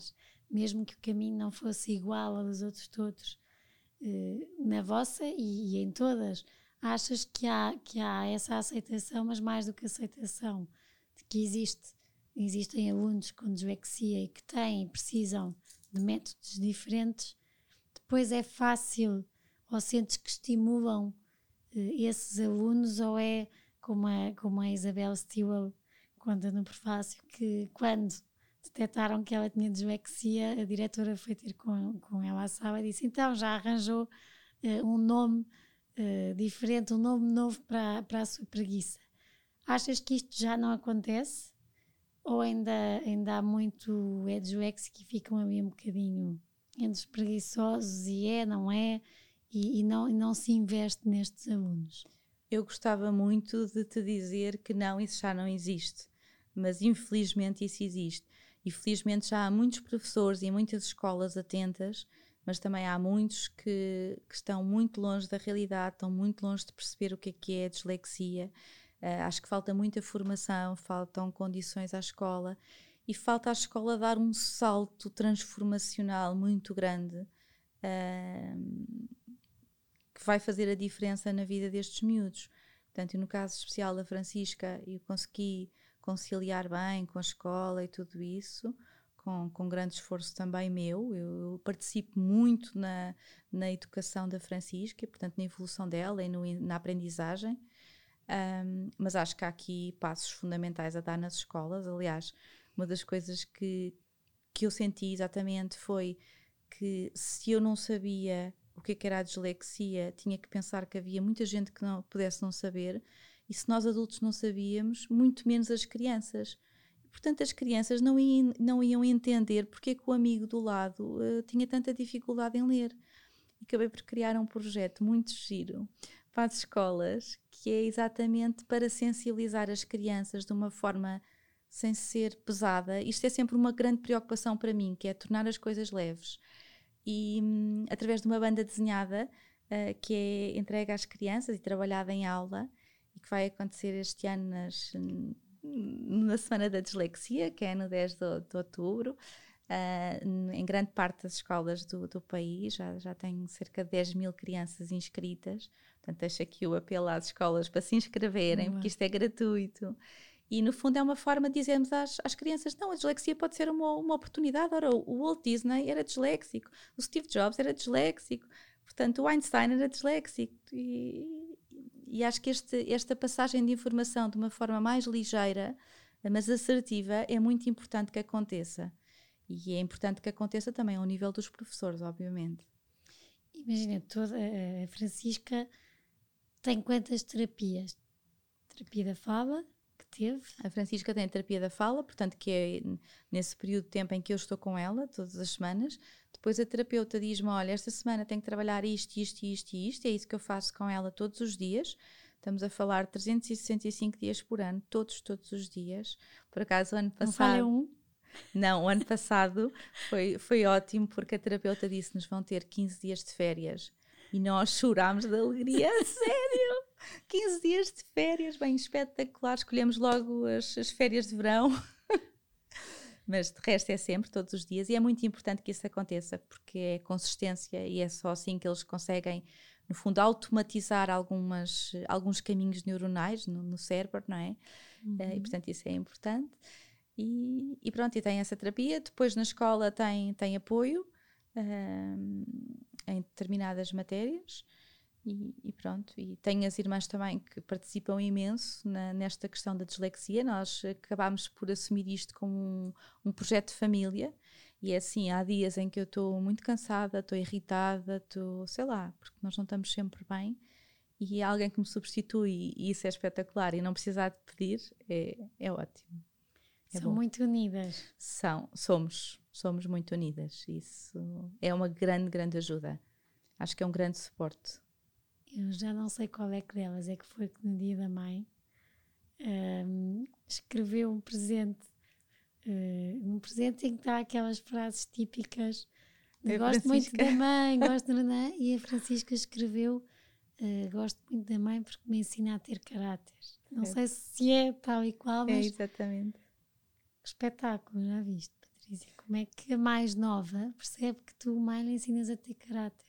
mesmo que o caminho não fosse igual ao dos outros todos, uh, na vossa e, e, em todas? Achas que há, que há essa aceitação, mas mais do que aceitação, de que existe existem alunos com dislexia e que têm e precisam de métodos diferentes, depois é fácil ou sentes que estimulam uh, esses alunos ou é como a, como a Isabel Stewart conta no prefácio que quando detectaram que ela tinha dislexia, a diretora foi ter com, com ela à sala e disse então já arranjou uh, um nome uh, diferente, um nome novo para, para a sua preguiça. Achas que isto já não acontece? Ou ainda, ainda há muito é disléxico e ficam ali um bocadinho entre os preguiçosos e é, não é, e, e, não, e não se investe nestes alunos? Eu gostava muito de te dizer que não, isso já não existe, mas infelizmente isso existe. E felizmente já há muitos professores e muitas escolas atentas, mas também há muitos que, que estão muito longe da realidade, estão muito longe de perceber o que é que é a dislexia Uh, acho que falta muita formação, faltam condições à escola e falta à escola dar um salto transformacional muito grande uh, que vai fazer a diferença na vida destes miúdos. Portanto, no caso especial da Francisca, eu consegui conciliar bem com a escola e tudo isso, com, com grande esforço também meu. Eu, eu participo muito na, na educação da Francisca, portanto, na evolução dela e no, na aprendizagem. Um, mas acho que há aqui passos fundamentais a dar nas escolas. Aliás, uma das coisas que, que eu senti exatamente foi que se eu não sabia o que, é que era a dislexia, tinha que pensar que havia muita gente que não pudesse não saber, e se nós adultos não sabíamos, muito menos as crianças. Portanto, as crianças não iam, não iam entender porque é que o amigo do lado uh, tinha tanta dificuldade em ler. Acabei por criar um projeto muito giro para as escolas, que é exatamente para sensibilizar as crianças de uma forma sem ser pesada. Isto é sempre uma grande preocupação para mim, que é tornar as coisas leves. E hum, através de uma banda desenhada uh, que é entregue às crianças e trabalhada em aula, e que vai acontecer este ano nas, na Semana da Dislexia, que é no 10 de, de outubro. Uh, em grande parte das escolas do, do país, já, já tem cerca de 10 mil crianças inscritas. Portanto, deixo aqui o apelo às escolas para se inscreverem, porque isto é gratuito. E no fundo é uma forma de dizermos às, às crianças: não, a dislexia pode ser uma, uma oportunidade. Ora, o Walt Disney era disléxico, o Steve Jobs era disléxico, portanto, o Einstein era disléxico. E, e acho que este, esta passagem de informação de uma forma mais ligeira, mas assertiva, é muito importante que aconteça. E é importante que aconteça também ao nível dos professores, obviamente. Imagina, toda a Francisca tem quantas terapias? Terapia da fala que teve? A Francisca tem a terapia da fala, portanto, que é nesse período de tempo em que eu estou com ela, todas as semanas. Depois a terapeuta diz-me: Olha, esta semana tenho que trabalhar isto, isto, isto e isto. É isso que eu faço com ela todos os dias. Estamos a falar 365 dias por ano, todos, todos os dias. Por acaso, ano passado. Não um? Não, o ano passado foi, foi ótimo porque a terapeuta disse-nos vão ter 15 dias de férias. E nós chorámos de alegria, <laughs> sério! 15 dias de férias, bem espetacular. Escolhemos logo as, as férias de verão. <laughs> Mas de resto é sempre, todos os dias, e é muito importante que isso aconteça, porque é consistência e é só assim que eles conseguem, no fundo, automatizar algumas, alguns caminhos neuronais no, no cérebro, não é? Uhum. Uh, e portanto isso é importante. E, e, pronto, e tem essa terapia. Depois na escola tem, tem apoio uh, em determinadas matérias. E, e, pronto, e tenho as irmãs também que participam imenso na, nesta questão da dislexia. Nós acabámos por assumir isto como um, um projeto de família. E é assim, há dias em que eu estou muito cansada, estou irritada, estou, sei lá, porque nós não estamos sempre bem. E há alguém que me substitui, e isso é espetacular. E não precisar de pedir, é, é ótimo. É São bom. muito unidas. São, somos, somos muito unidas. Isso é uma grande, grande ajuda. Acho que é um grande suporte. Eu já não sei qual é que delas é que foi que no dia da mãe um, escreveu um presente. Uh, um presente em que está aquelas frases típicas. É gosto muito da mãe, <laughs> gosto da mãe. E a Francisca escreveu: uh, Gosto muito da mãe porque me ensina a ter caráter. Não é. sei se é tal e qual, é mas. É exatamente espetáculo, já viste, Patrícia? Como é que a mais nova percebe que tu, mãe, lhe ensinas a ter caráter?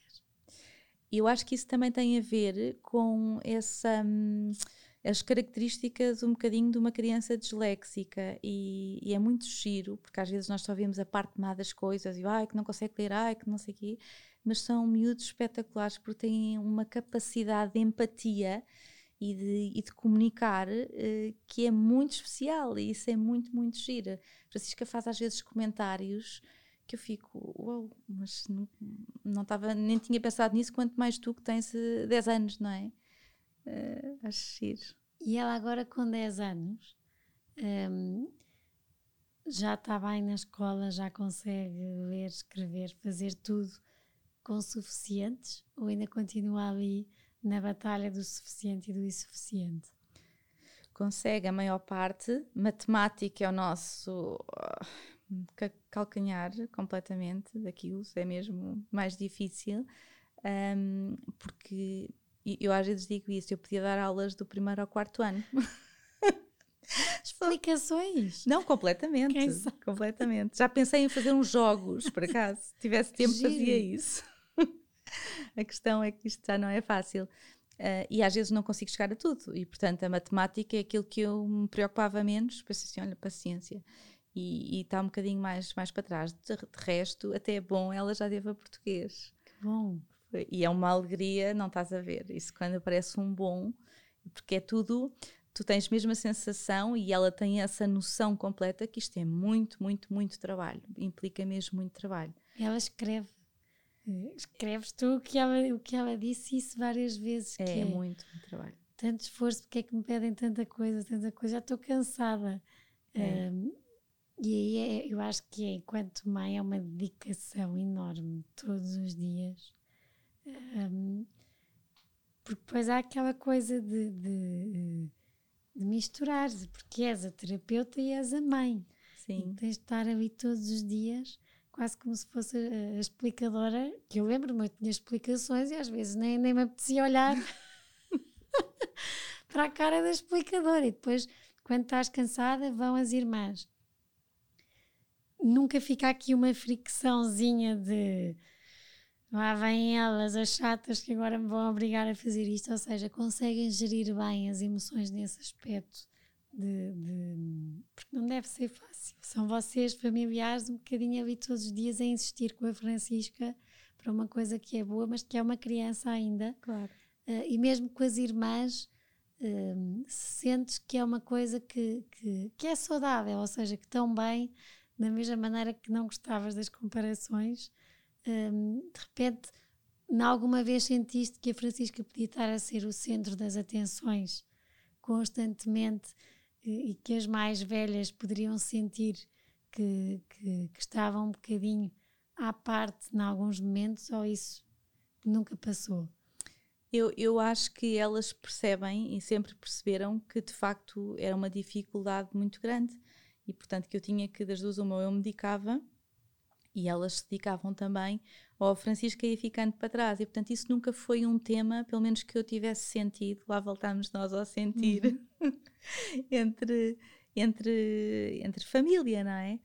Eu acho que isso também tem a ver com essa. Hum, as características um bocadinho de uma criança disléxica e, e, é muito giro, porque às vezes nós só vemos a parte má das coisas e ai que não consegue ler, ai que não sei o quê, mas são miúdos espetaculares porque têm uma capacidade de empatia e de, e de comunicar uh, que é muito especial e isso é muito, muito gira. Francisca faz às vezes comentários que eu fico, uau, mas não estava, nem tinha pensado nisso, quanto mais tu que tens 10 eh, anos, não é? Uh, acho giro. E ela agora com 10 anos um, ehm, já está bem na escola, já consegue ler, escrever, fazer tudo com suficientes ou ainda continua ali na batalha do suficiente e do insuficiente? Consegue a maior parte. Matemática é o nosso uh, calcanhar completamente daquilo, é mesmo mais difícil, um, porque eu às vezes digo isso, eu podia dar aulas do primeiro ao quarto ano. <laughs> Explicações? Não, completamente. Completamente. Já pensei em fazer uns jogos, por acaso. Se tivesse tempo, fazia isso <laughs> a questão é que isto já não é fácil. Uh, e às vezes não consigo chegar a tudo. E, portanto, a matemática é aquilo que eu me preocupava menos. Pensei assim, olha, paciência. E está um bocadinho mais, mais para trás. De, de, resto, até é bom, ela já deve a português. Que bom. E é uma alegria, não estás a ver. Isso quando aparece um bom, porque é tudo, tu tens mesmo a sensação e ela tem essa noção completa que isto é muito, muito, muito trabalho. Implica mesmo muito trabalho. Ela escreve escreves tu o que ela, o que ela disse isso várias vezes. É, que é muito, muito trabalho. Tanto esforço, porque é que me pedem tanta coisa, tanta coisa, já estou cansada. É. Um, e aí é, eu acho que é, enquanto mãe é uma dedicação enorme todos os dias. Um, porque depois há aquela coisa de, de, de misturar, porque és a terapeuta e és a mãe. Sim. E tens de estar ali todos os dias quase como se fosse a, explicadora, que eu lembro-me, eu tinha explicações e às vezes nem, nem me apetecia olhar <laughs> para a cara da explicadora. E depois, quando estás cansada, vão as irmãs. Nunca fica aqui uma fricçãozinha de lá vêm elas, as chatas que agora me vão obrigar a fazer isto, ou seja, conseguem gerir bem as emoções nesse aspecto de, de, porque não deve ser fácil. São vocês, familiares, um bocadinho ali todos os dias a insistir com a Francisca para uma coisa que é boa, mas que é uma criança ainda. Claro. Uh, e mesmo com as irmãs, uh, sentes que é uma coisa que, que, que, é saudável, ou seja, que estão bem, da mesma maneira que não gostavas das comparações. Uh, de repente, em alguma vez sentiste que a Francisca podia estar a ser o centro das atenções constantemente e que as mais velhas poderiam sentir que, que, que estavam um bocadinho à parte em alguns momentos ou isso nunca passou? Eu, eu acho que elas percebem e sempre perceberam que de facto era uma dificuldade muito grande e portanto que eu tinha que das duas uma eu medicava e elas se dedicavam também ou a Francisca ia ficando para trás e portanto isso nunca foi um tema pelo menos que eu tivesse sentido lá voltámos nós ao sentir uhum. <laughs> entre entre entre família não é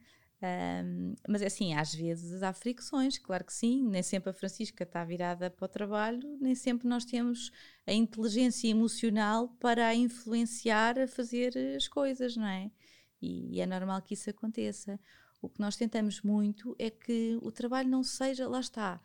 um, mas é assim, às vezes há fricções, claro que sim, nem sempre a Francisca está virada para o trabalho, nem sempre nós temos a inteligência emocional para a influenciar a fazer as coisas, não é? E, e é normal que isso aconteça. O que nós tentamos muito é que o trabalho não seja, lá está,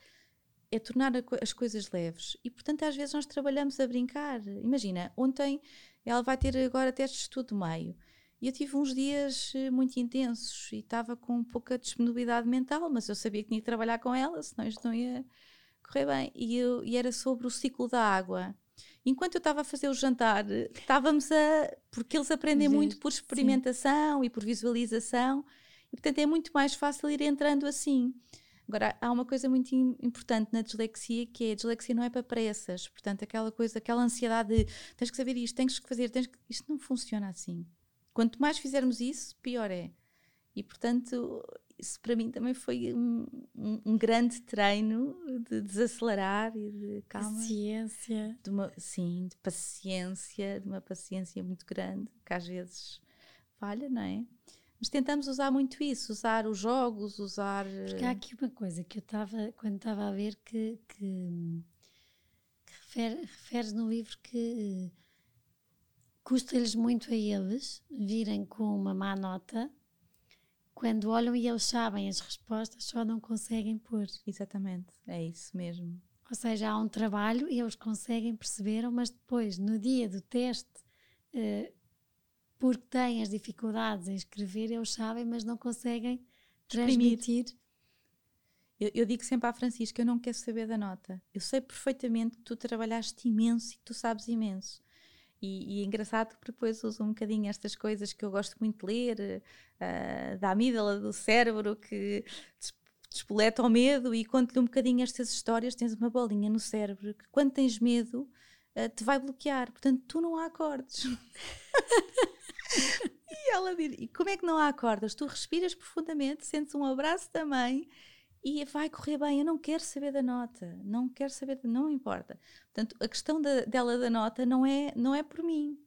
é tornar as coisas leves. E, portanto, às vezes nós trabalhamos a brincar. Imagina, ontem ela vai ter agora testes de estudo meio. E eu tive uns dias eh, muito intensos e estava com pouca disponibilidade mental, mas eu sabia que tinha que trabalhar com ela, senão isto não ia correr bem. E, eu, e era sobre o ciclo da água. Enquanto eu estava a fazer o jantar, estávamos a. Porque eles aprendem muito por experimentação Sim. e por visualização, e portanto é muito mais fácil ir entrando assim. Agora, há uma coisa muito importante na dislexia que é a dislexia não é para pressas, portanto, aquela coisa, aquela ansiedade de tens que saber isto, tens que fazer, tens que... isto não funciona assim. Quanto mais fizermos isso, pior é. E portanto, isso para mim também foi um, um, um grande treino de desacelerar e de calma. Paciência. De uma, sim, de paciência, de uma paciência muito grande, que às vezes falha, não é? Mas tentamos usar muito isso, usar os jogos, usar. Porque há aqui uma coisa que eu estava, quando estava a ver, que, que, que refere, refere no livro que custa-lhes muito a eles virem com uma má nota quando olham e eles sabem as respostas, só não conseguem pôr. Exatamente, é isso mesmo. Ou seja, há um trabalho e eles conseguem perceber, mas depois, no dia do teste, uh, porque têm as dificuldades em escrever, eles sabem, mas não conseguem transmitir. Eu, eu, digo sempre à Francisca: eu não quero saber da nota. Eu sei perfeitamente que tu trabalhaste imenso e que tu sabes imenso. E, e, é engraçado porque depois uso um bocadinho estas coisas que eu gosto muito de ler, uh, da amígdala do cérebro que despoleta o medo e conto-lhe um bocadinho estas histórias. Tens uma bolinha no cérebro que, quando tens medo, uh, te vai bloquear. Portanto, tu não há acordes. <laughs> e ela diz: e como é que não há acordes? Tu respiras profundamente, sentes um abraço mãe e vai correr bem. Eu não quero saber da nota, não quero saber, não importa. Portanto, a questão da, dela da nota não é, não é por mim,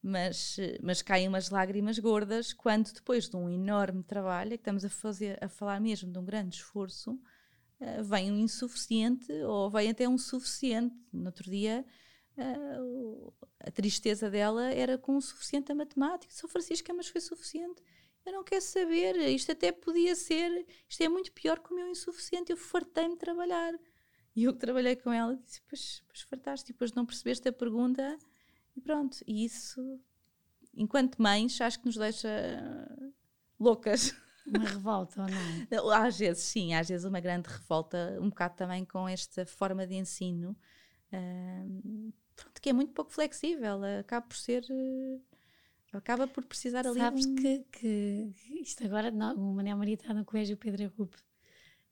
mas, mas caem umas lágrimas gordas quando depois de um enorme trabalho, é que estamos a fazer, a falar mesmo de um grande esforço, uh, vem um insuficiente ou vem até um suficiente. No outro dia. Uh, a tristeza dela era com o suficiente a matemática. São Francisca, mas foi suficiente eu não quero saber, isto até podia ser, isto é muito pior que o meu insuficiente, eu fartei-me de trabalhar. E eu que trabalhei com ela disse, pois, pois fartaste, e depois não percebeste a pergunta, e pronto. E isso, enquanto mães, acho que nos deixa loucas. Uma revolta ou não? <laughs> Às vezes, sim, às vezes uma grande revolta, um bocado também com esta forma de ensino, uh, pronto, que é muito pouco flexível, acaba por ser... Uh, acaba por precisar ali. Sabes um... que, que isto agora, não, o Manel Maria está no Colégio Pedro Agupe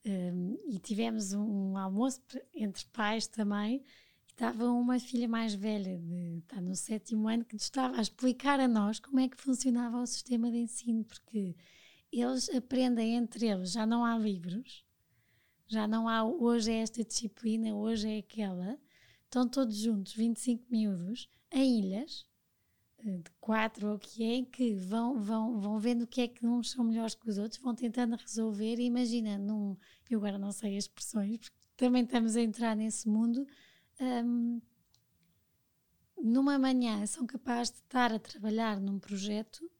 um, e tivemos um, um, almoço entre pais também. E estava uma filha mais velha, de, está no sétimo ano, que nos estava a explicar a nós como é que funcionava o sistema de ensino, porque eles aprendem entre eles, já não há livros, já não há hoje é esta disciplina, hoje é aquela. Estão todos juntos, 25 miúdos, em ilhas, de quatro ou o que é, que vão, vão, vão vendo o que é que uns são melhores que os outros, vão tentando resolver e imagina, num, eu agora não sei as expressões, porque também estamos a entrar nesse mundo, um, numa manhã são capazes de estar a trabalhar num projeto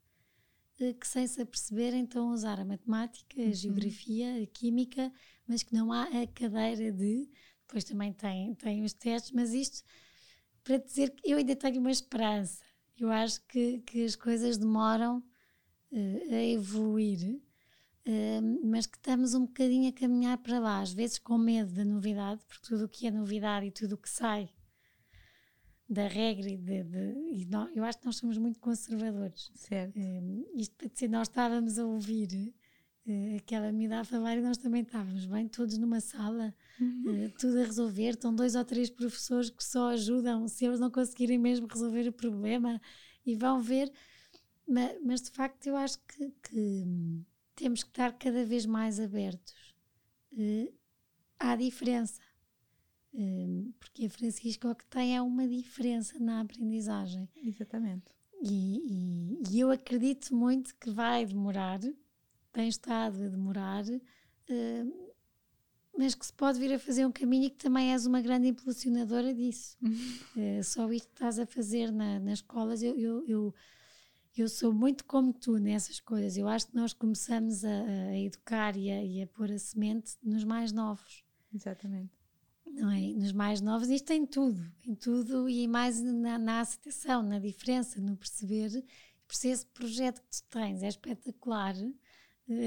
eh, que sem se aperceberem estão a usar a matemática, a uhum. geografia, a química, mas que não há a cadeira de, depois também tem, tem os testes, mas isto para dizer que eu ainda tenho uma esperança eu acho que, que as coisas demoram uh, a evoluir, uh, mas que estamos um bocadinho a caminhar para lá, às vezes com medo da novidade, porque tudo o que é novidade e tudo o que sai da regra e, de, de, e nós, eu acho que nós somos muito conservadores. Certo. Uh, isto para dizer, nós estávamos a ouvir uh, aquela miúda a falar e nós também estávamos bem, todos numa sala, uhum. uh, tudo a resolver. Estão dois ou três professores que só ajudam se eles não conseguirem mesmo resolver o problema e vão ver. mas, mas, de facto eu acho que, que, temos que estar cada vez mais abertos uh, à diferença. Uh, porque a Francisca o que tem é uma diferença na aprendizagem. Exatamente. E, e, e eu acredito muito que vai demorar, tem estado a demorar, uh, mas que se pode vir a fazer um caminho e que também és uma grande impulsionadora disso. uh, só isto que estás a fazer na, nas escolas, eu, eu, eu, eu, sou muito como tu nessas coisas. Eu acho que nós começamos a, a educar e a, e a pôr a semente nos mais novos. Exatamente. Não é? Nos mais novos, isto em tudo, em tudo e mais na, na aceitação, na diferença, no perceber. Por ser esse projeto que tu tens é espetacular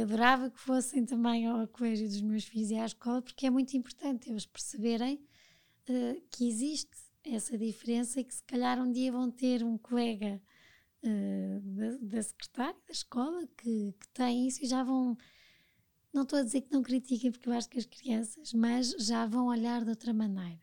adorava que fossem também ao colégio dos meus filhos e à escola, porque é muito importante eles perceberem uh, que existe essa diferença e que se calhar um dia vão ter um colega uh, da, da, secretária da escola que, que tem isso e já vão. Não estou a dizer que não critiquem, porque eu acho que as crianças, mas já vão olhar de outra maneira.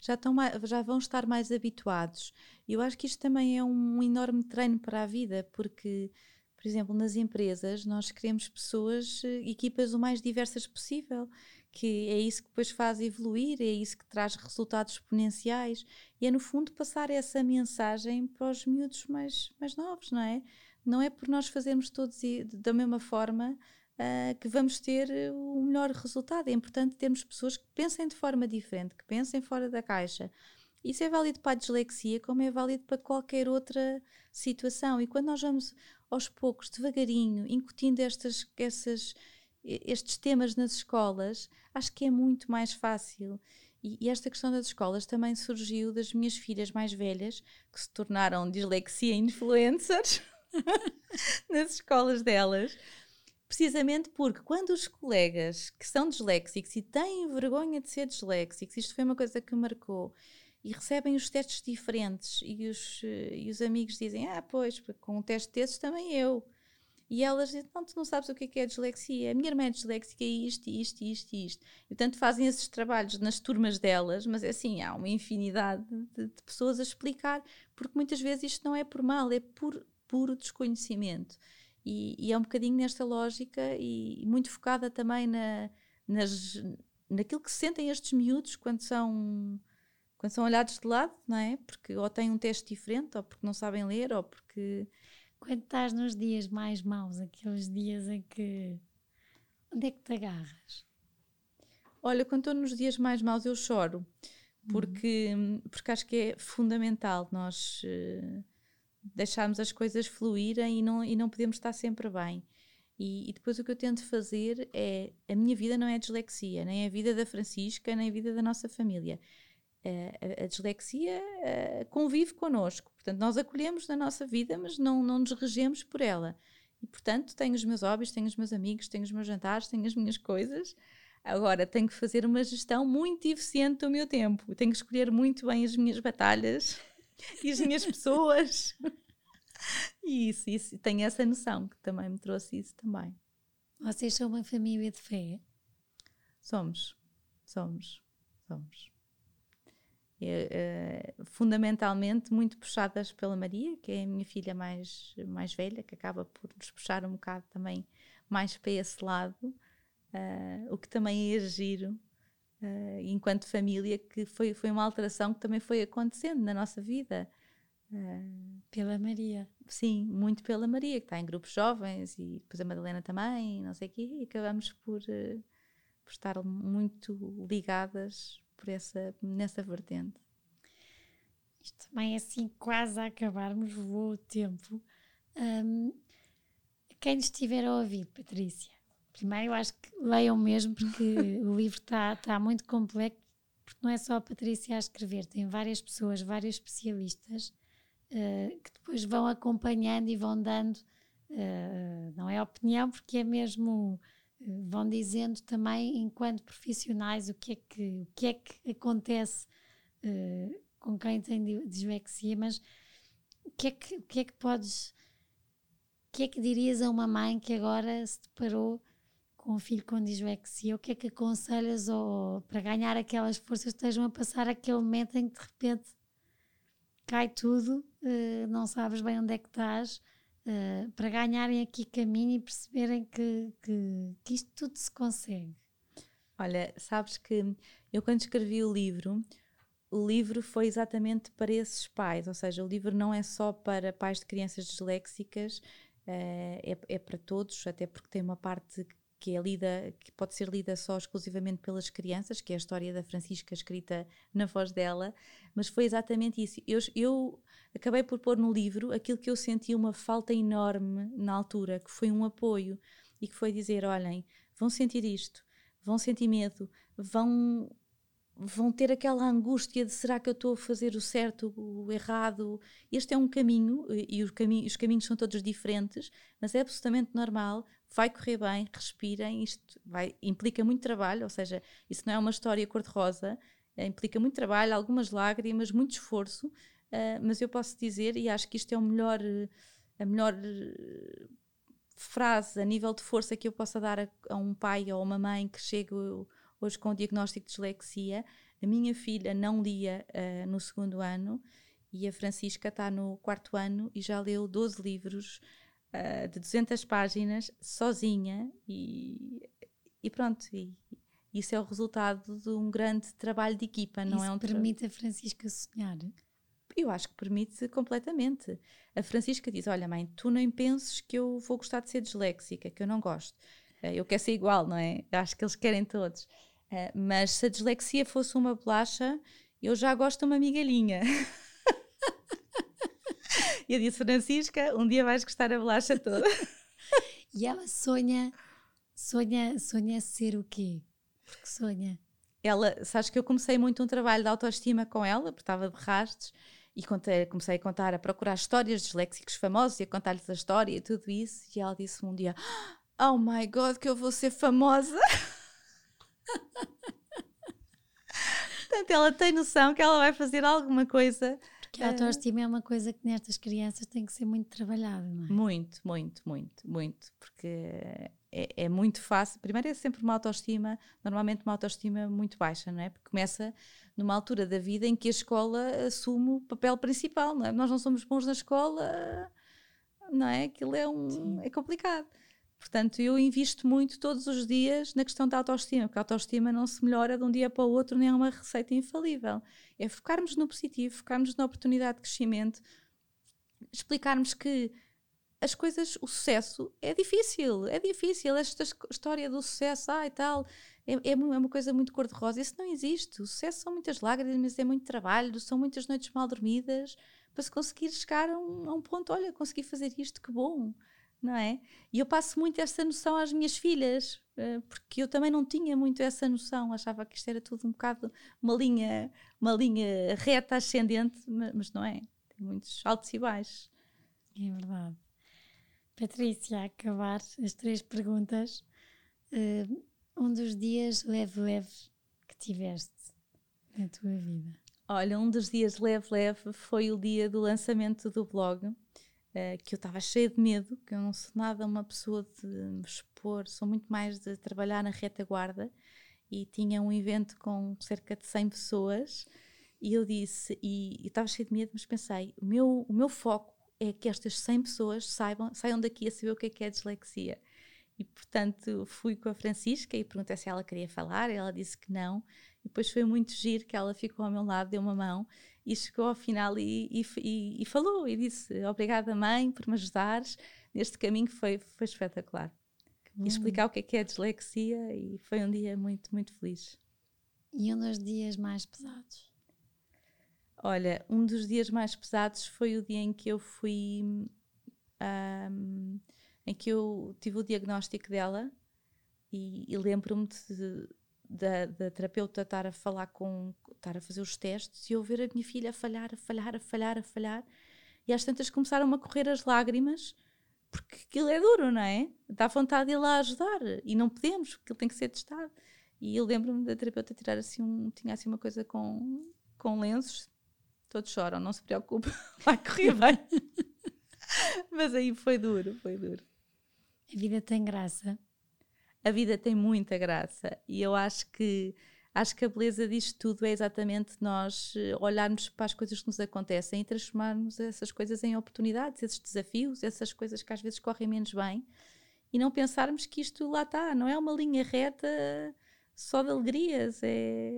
Já, estão mais, já vão estar mais habituados. Eu acho que isto também é um enorme treino para a vida, porque por exemplo, nas empresas, nós queremos pessoas, eh, equipas o mais diversas possível, que é isso que depois faz evoluir, é isso que traz resultados exponenciais e é, no fundo, passar essa mensagem para os miúdos mais, mais novos, não é? Não é por nós fazermos todos da mesma forma uh, que vamos ter eh, o melhor resultado. É importante termos pessoas que pensem de forma diferente, que pensem fora da caixa. Isso é válido para a dislexia, como é válido para qualquer outra situação. E quando nós vamos aos poucos, devagarinho, incutindo estas, essas, estes temas nas escolas, acho que é muito mais fácil. E, e, esta questão das escolas também surgiu das minhas filhas mais velhas, que se tornaram dislexia influencers <laughs> nas escolas delas. Precisamente porque quando os colegas que são disléxicos e têm vergonha de ser disléxicos, isto foi uma coisa que marcou, e recebem os testes diferentes e os, eh, e os amigos dizem, ah, pois, com um teste desses também eu. E elas dizem, não, tu não sabes o que é, que é dislexia. A minha irmã é disléxica e isto, isto, isto, isto. E, portanto, fazem esses trabalhos nas turmas delas, mas é assim, há uma infinidade de, de pessoas a explicar, porque muitas vezes isto não é por mal, é por puro desconhecimento. E, e, é um bocadinho nesta lógica e, e muito focada também na, nas, naquilo que sentem estes miúdos quando são quando são olhados de lado, não é? Porque ou têm um teste diferente, ou porque não sabem ler, ou porque. Quando estás nos dias mais maus, aqueles dias em que. Onde é que te agarras? Olha, quando estou nos dias mais maus, eu choro, porque, uhum. porque acho que é fundamental nós uh, deixarmos as coisas fluírem e não, e não podemos estar sempre bem. E, e, depois o que eu tento fazer é: a minha vida não é dislexia, nem a vida da Francisca, nem a vida da nossa família a, a dislexia convive connosco. Portanto, nós acolhemos na nossa vida, mas não, não nos regemos por ela. E, portanto, tenho os meus hobbies, tenho os meus amigos, tenho os meus jantares, tenho as minhas coisas. Agora, tenho que fazer uma gestão muito eficiente do meu tempo. Tenho que escolher muito bem as minhas batalhas <laughs> e as minhas pessoas. E isso, isso, tenho essa noção que também me trouxe isso também. Vocês são uma família de fé? Somos, somos, somos. É, fundamentalmente muito puxadas pela Maria, que é a minha filha mais, mais velha, que acaba por nos puxar um bocado também mais para esse lado, uh, o que também é giro, uh, enquanto família, que foi, foi uma alteração que também foi acontecendo na nossa vida. Uh, pela Maria. Sim, muito pela Maria, que está em grupos jovens, e depois a Madalena também, não sei o quê, e acabamos por, por estar muito ligadas por essa, nessa vertente. Isto também é assim, quase a acabarmos, voou o tempo. Um, quem nos estiver a ouvir, Patrícia, primeiro eu acho que leiam mesmo, porque <laughs> o livro está tá muito complexo, porque não é só a Patrícia a escrever, tem várias pessoas, vários especialistas uh, que depois vão acompanhando e vão dando, uh, não é opinião, porque é mesmo vão dizendo também, enquanto profissionais, o que é que, o que, é que acontece uh, com quem tem dislexia, mas o que é que, o que, é que podes. O que é que dirias a uma mãe que agora se deparou com um filho com dislexia? O que é que aconselhas ou, para ganhar aquelas forças estejam a passar aquele momento em que de repente cai tudo, uh, não sabes bem onde é que estás, uh, para ganharem aqui caminho e perceberem que, que, que isto tudo se consegue? Olha, sabes que eu quando escrevi o livro, o livro foi exatamente para esses pais, ou seja, o livro não é só para pais de crianças disléxicas, uh, é, é para todos, até porque tem uma parte que é lida, que pode ser lida só exclusivamente pelas crianças, que é a história da Francisca escrita na voz dela, mas foi exatamente isso. Eu, eu acabei por pôr no livro aquilo que eu senti uma falta enorme na altura, que foi um apoio e que foi dizer: olhem, vão sentir isto, vão sentir medo, vão vão ter aquela angústia de será que eu estou a fazer o certo, o errado. Este é um caminho e os, cami os caminhos são todos diferentes, mas é absolutamente normal. Vai correr bem, respirem. Isto vai, implica muito trabalho, ou seja, isso não é uma história cor-de-rosa, é, implica muito trabalho, algumas lágrimas, muito esforço. Uh, mas eu posso dizer, e acho que isto é o melhor, a melhor frase a nível de força que eu possa dar a, a um pai ou a uma mãe que chegue hoje com o diagnóstico de dislexia. A minha filha não lia uh, no segundo ano e a Francisca está no quarto ano e já leu 12 livros uh, de 200 páginas sozinha e, e pronto. E, isso é o resultado de um grande trabalho de equipa, não isso é um permite a Francisca sonhar? Eu acho que permite completamente. A Francisca diz: Olha, mãe, tu nem penses que eu vou gostar de ser disléxica, que eu não gosto. Eh, eu quero ser igual, não é? Acho que eles querem todos. Uh, mas se a dislexia fosse uma bolacha, eu já gosto de uma migalhinha. e <laughs> eu disse, Francisca, um dia vais gostar a bolacha toda. e ela sonha, sonha, sonha ser o quê? Porque sonha. Ela, sabes que eu comecei muito um trabalho de autoestima com ela, porque estava de rastos, e contei, comecei a contar, a procurar histórias de disléxicos famosos e a contar-lhes a história e tudo isso. E ela disse um dia: Oh my god, que eu vou ser famosa! <laughs> Portanto, ela tem noção que ela vai fazer alguma coisa. Porque a autoestima é uma coisa que nestas crianças tem que ser muito trabalhada, não é? Muito, muito, muito, muito. Porque é, é, muito fácil. Primeiro é sempre uma autoestima, normalmente uma autoestima muito baixa, não é? Porque começa numa altura da vida em que a escola assume o papel principal, não é? Nós não somos bons na escola, não é? Aquilo é, um, é complicado. Portanto, eu invisto muito todos os dias na questão da autoestima, porque a autoestima não se melhora de um dia para o outro, nem é uma receita infalível. É focarmos no positivo, focarmos na oportunidade de crescimento, explicarmos que as coisas, o sucesso é difícil, é difícil. Esta história do sucesso, ah e tal, é, é, é uma coisa muito cor-de-rosa. Isso não existe. O sucesso são muitas lágrimas, é muito trabalho, são muitas noites mal dormidas para se conseguir chegar a um, a um ponto, olha, consegui fazer isto, que bom não é? E eu passo muito essa noção às minhas filhas, eh, porque eu também não tinha muito essa noção, achava que isto era tudo um bocado uma linha, uma linha reta ascendente, mas não é, tem muitos altos e baixos. É verdade. Patrícia, a acabar as três perguntas, eh, um dos dias leve-leve que tiveste na tua vida? Olha, um dos dias leve-leve foi o dia do lançamento do blog eh, que eu estava cheia de medo, que eu não sou nada uma pessoa de me expor, sou muito mais de trabalhar na retaguarda e tinha um evento com cerca de 100 pessoas e eu disse, e estava cheia de medo, mas pensei, o meu, o meu foco é que estas 100 pessoas saibam, saiam daqui a saber o que é que é dislexia. E portanto fui com a Francisca e perguntei se ela queria falar, ela disse que não. E depois foi muito giro que ela ficou ao meu lado, deu uma mão e chegou ao final e, e, e, falou e disse obrigada mãe por me ajudares neste caminho que foi, foi espetacular. E explicar o que é que é dislexia e foi um dia muito, muito feliz. E um dos dias mais pesados? Olha, um dos dias mais pesados foi o dia em que eu fui um, em que eu tive o diagnóstico dela e, e lembro-me de, da, da, terapeuta estar a falar com, estar a fazer os testes e eu ver a minha filha a falhar, a falhar, a falhar, a falhar. E às tantas começaram a correr as lágrimas, porque aquilo é duro, não é? Dá vontade de ir lá ajudar e não podemos, porque ele tem que ser testado. E eu lembro-me da terapeuta tirar assim um, tinha assim uma coisa com, com lenços, todos choram, não se preocupe, <laughs> vai correr bem. <laughs> Mas aí foi duro, foi duro. A vida tem graça a vida tem muita graça e eu acho que acho que a beleza disto tudo é exatamente nós eh, olharmos para as coisas que nos acontecem e transformarmos essas coisas em oportunidades, esses desafios, essas coisas que às vezes correm menos bem e não pensarmos que isto lá está, não é uma linha reta só de alegrias, é,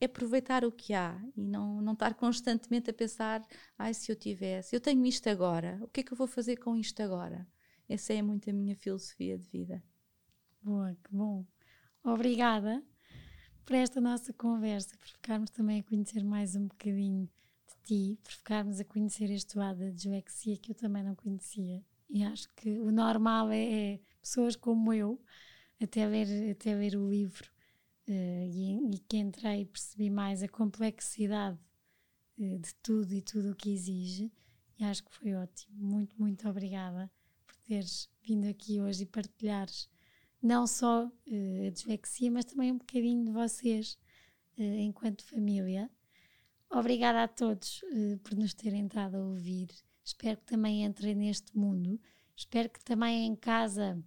é aproveitar o que há e não, não estar constantemente a pensar, ai, se eu tivesse, eu tenho isto agora, o que é que eu vou fazer com isto agora? Essa é muito a minha filosofia de vida. Boa, que bom. Obrigada por esta nossa conversa, por ficarmos também a conhecer mais um bocadinho de ti, por ficarmos a conhecer este lado da dislexia que eu também não conhecia. E acho que o normal é, é pessoas como eu, até ler, até ler o livro uh, e, e, que entrei e percebi mais a complexidade uh, de tudo e tudo o que exige. E acho que foi ótimo. Muito, muito obrigada por teres vindo aqui hoje e partilhares não só uh, a dislexia, mas também um bocadinho de vocês enquanto família. Obrigada a todos por nos terem estado a ouvir. Espero que também entrem neste mundo. Espero que também em casa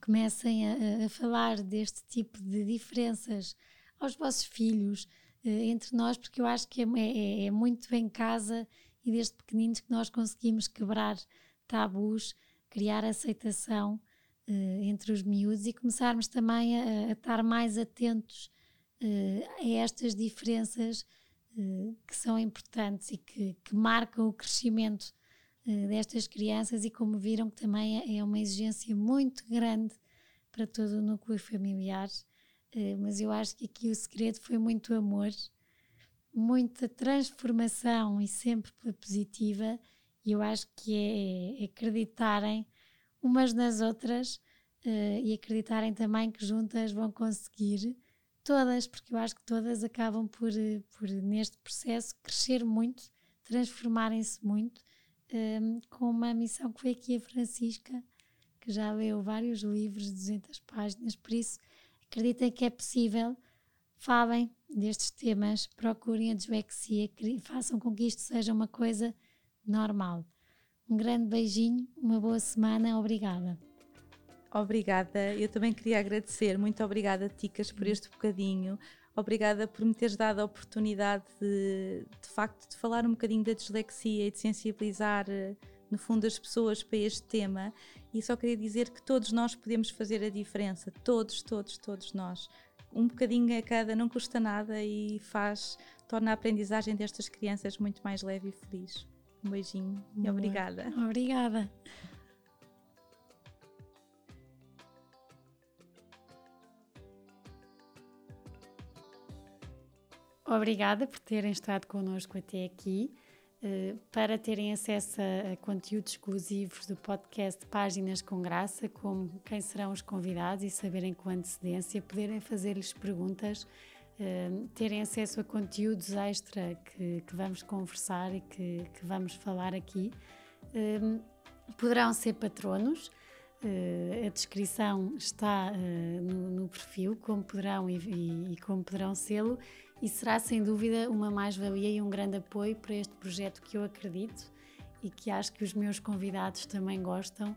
comecem a, a falar deste tipo de diferenças aos vossos filhos, entre nós, porque eu acho que é, é, é, muito em casa e desde pequeninos que nós conseguimos quebrar tabus, criar aceitação eh, entre os miúdos e começarmos também a, a estar mais atentos eh, a estas diferenças que são importantes e que, que marcam o crescimento destas crianças e como viram que também é, é uma exigência muito grande para todo o núcleo familiar, uh, mas eu acho que aqui o segredo foi muito amor, muita transformação e sempre positiva, e eu acho que é, é acreditarem umas nas outras uh, e acreditarem também que juntas vão conseguir todas, porque eu acho que todas acabam por, por neste processo crescer muito, transformarem-se muito um, com uma missão que foi aqui a Francisca, que já leu vários livros de 200 páginas, por isso acreditem que é possível. Falem destes temas, procurem a dislexia, façam com que isto seja uma coisa normal. Um grande beijinho, uma boa semana, obrigada. Obrigada, eu também queria agradecer, muito obrigada, Ticas, por este bocadinho. Obrigada por me teres dado a oportunidade de, de facto, de falar um bocadinho da dislexia e de sensibilizar, eh, no fundo, as pessoas para este tema. E só queria dizer que todos nós podemos fazer a diferença, todos, todos, todos nós. Um bocadinho a cada não custa nada e faz, torna a aprendizagem destas crianças muito mais leve e feliz. Um beijinho e obrigada. Obrigada. Obrigada por terem estado connosco até aqui. Uh, para terem acesso a, conteúdos exclusivos do podcast Páginas com Graça, como quem serão os convidados e saberem com antecedência, poderem fazer-lhes perguntas, uh, terem acesso a conteúdos extra que, que vamos conversar e que, que vamos falar aqui. Uh, poderão ser patronos. Uh, a descrição está uh, no, no, perfil, como poderão e, e, e como poderão sê-lo, e será sem dúvida uma mais-valia e um grande apoio para este projeto que eu acredito e que acho que os meus convidados também gostam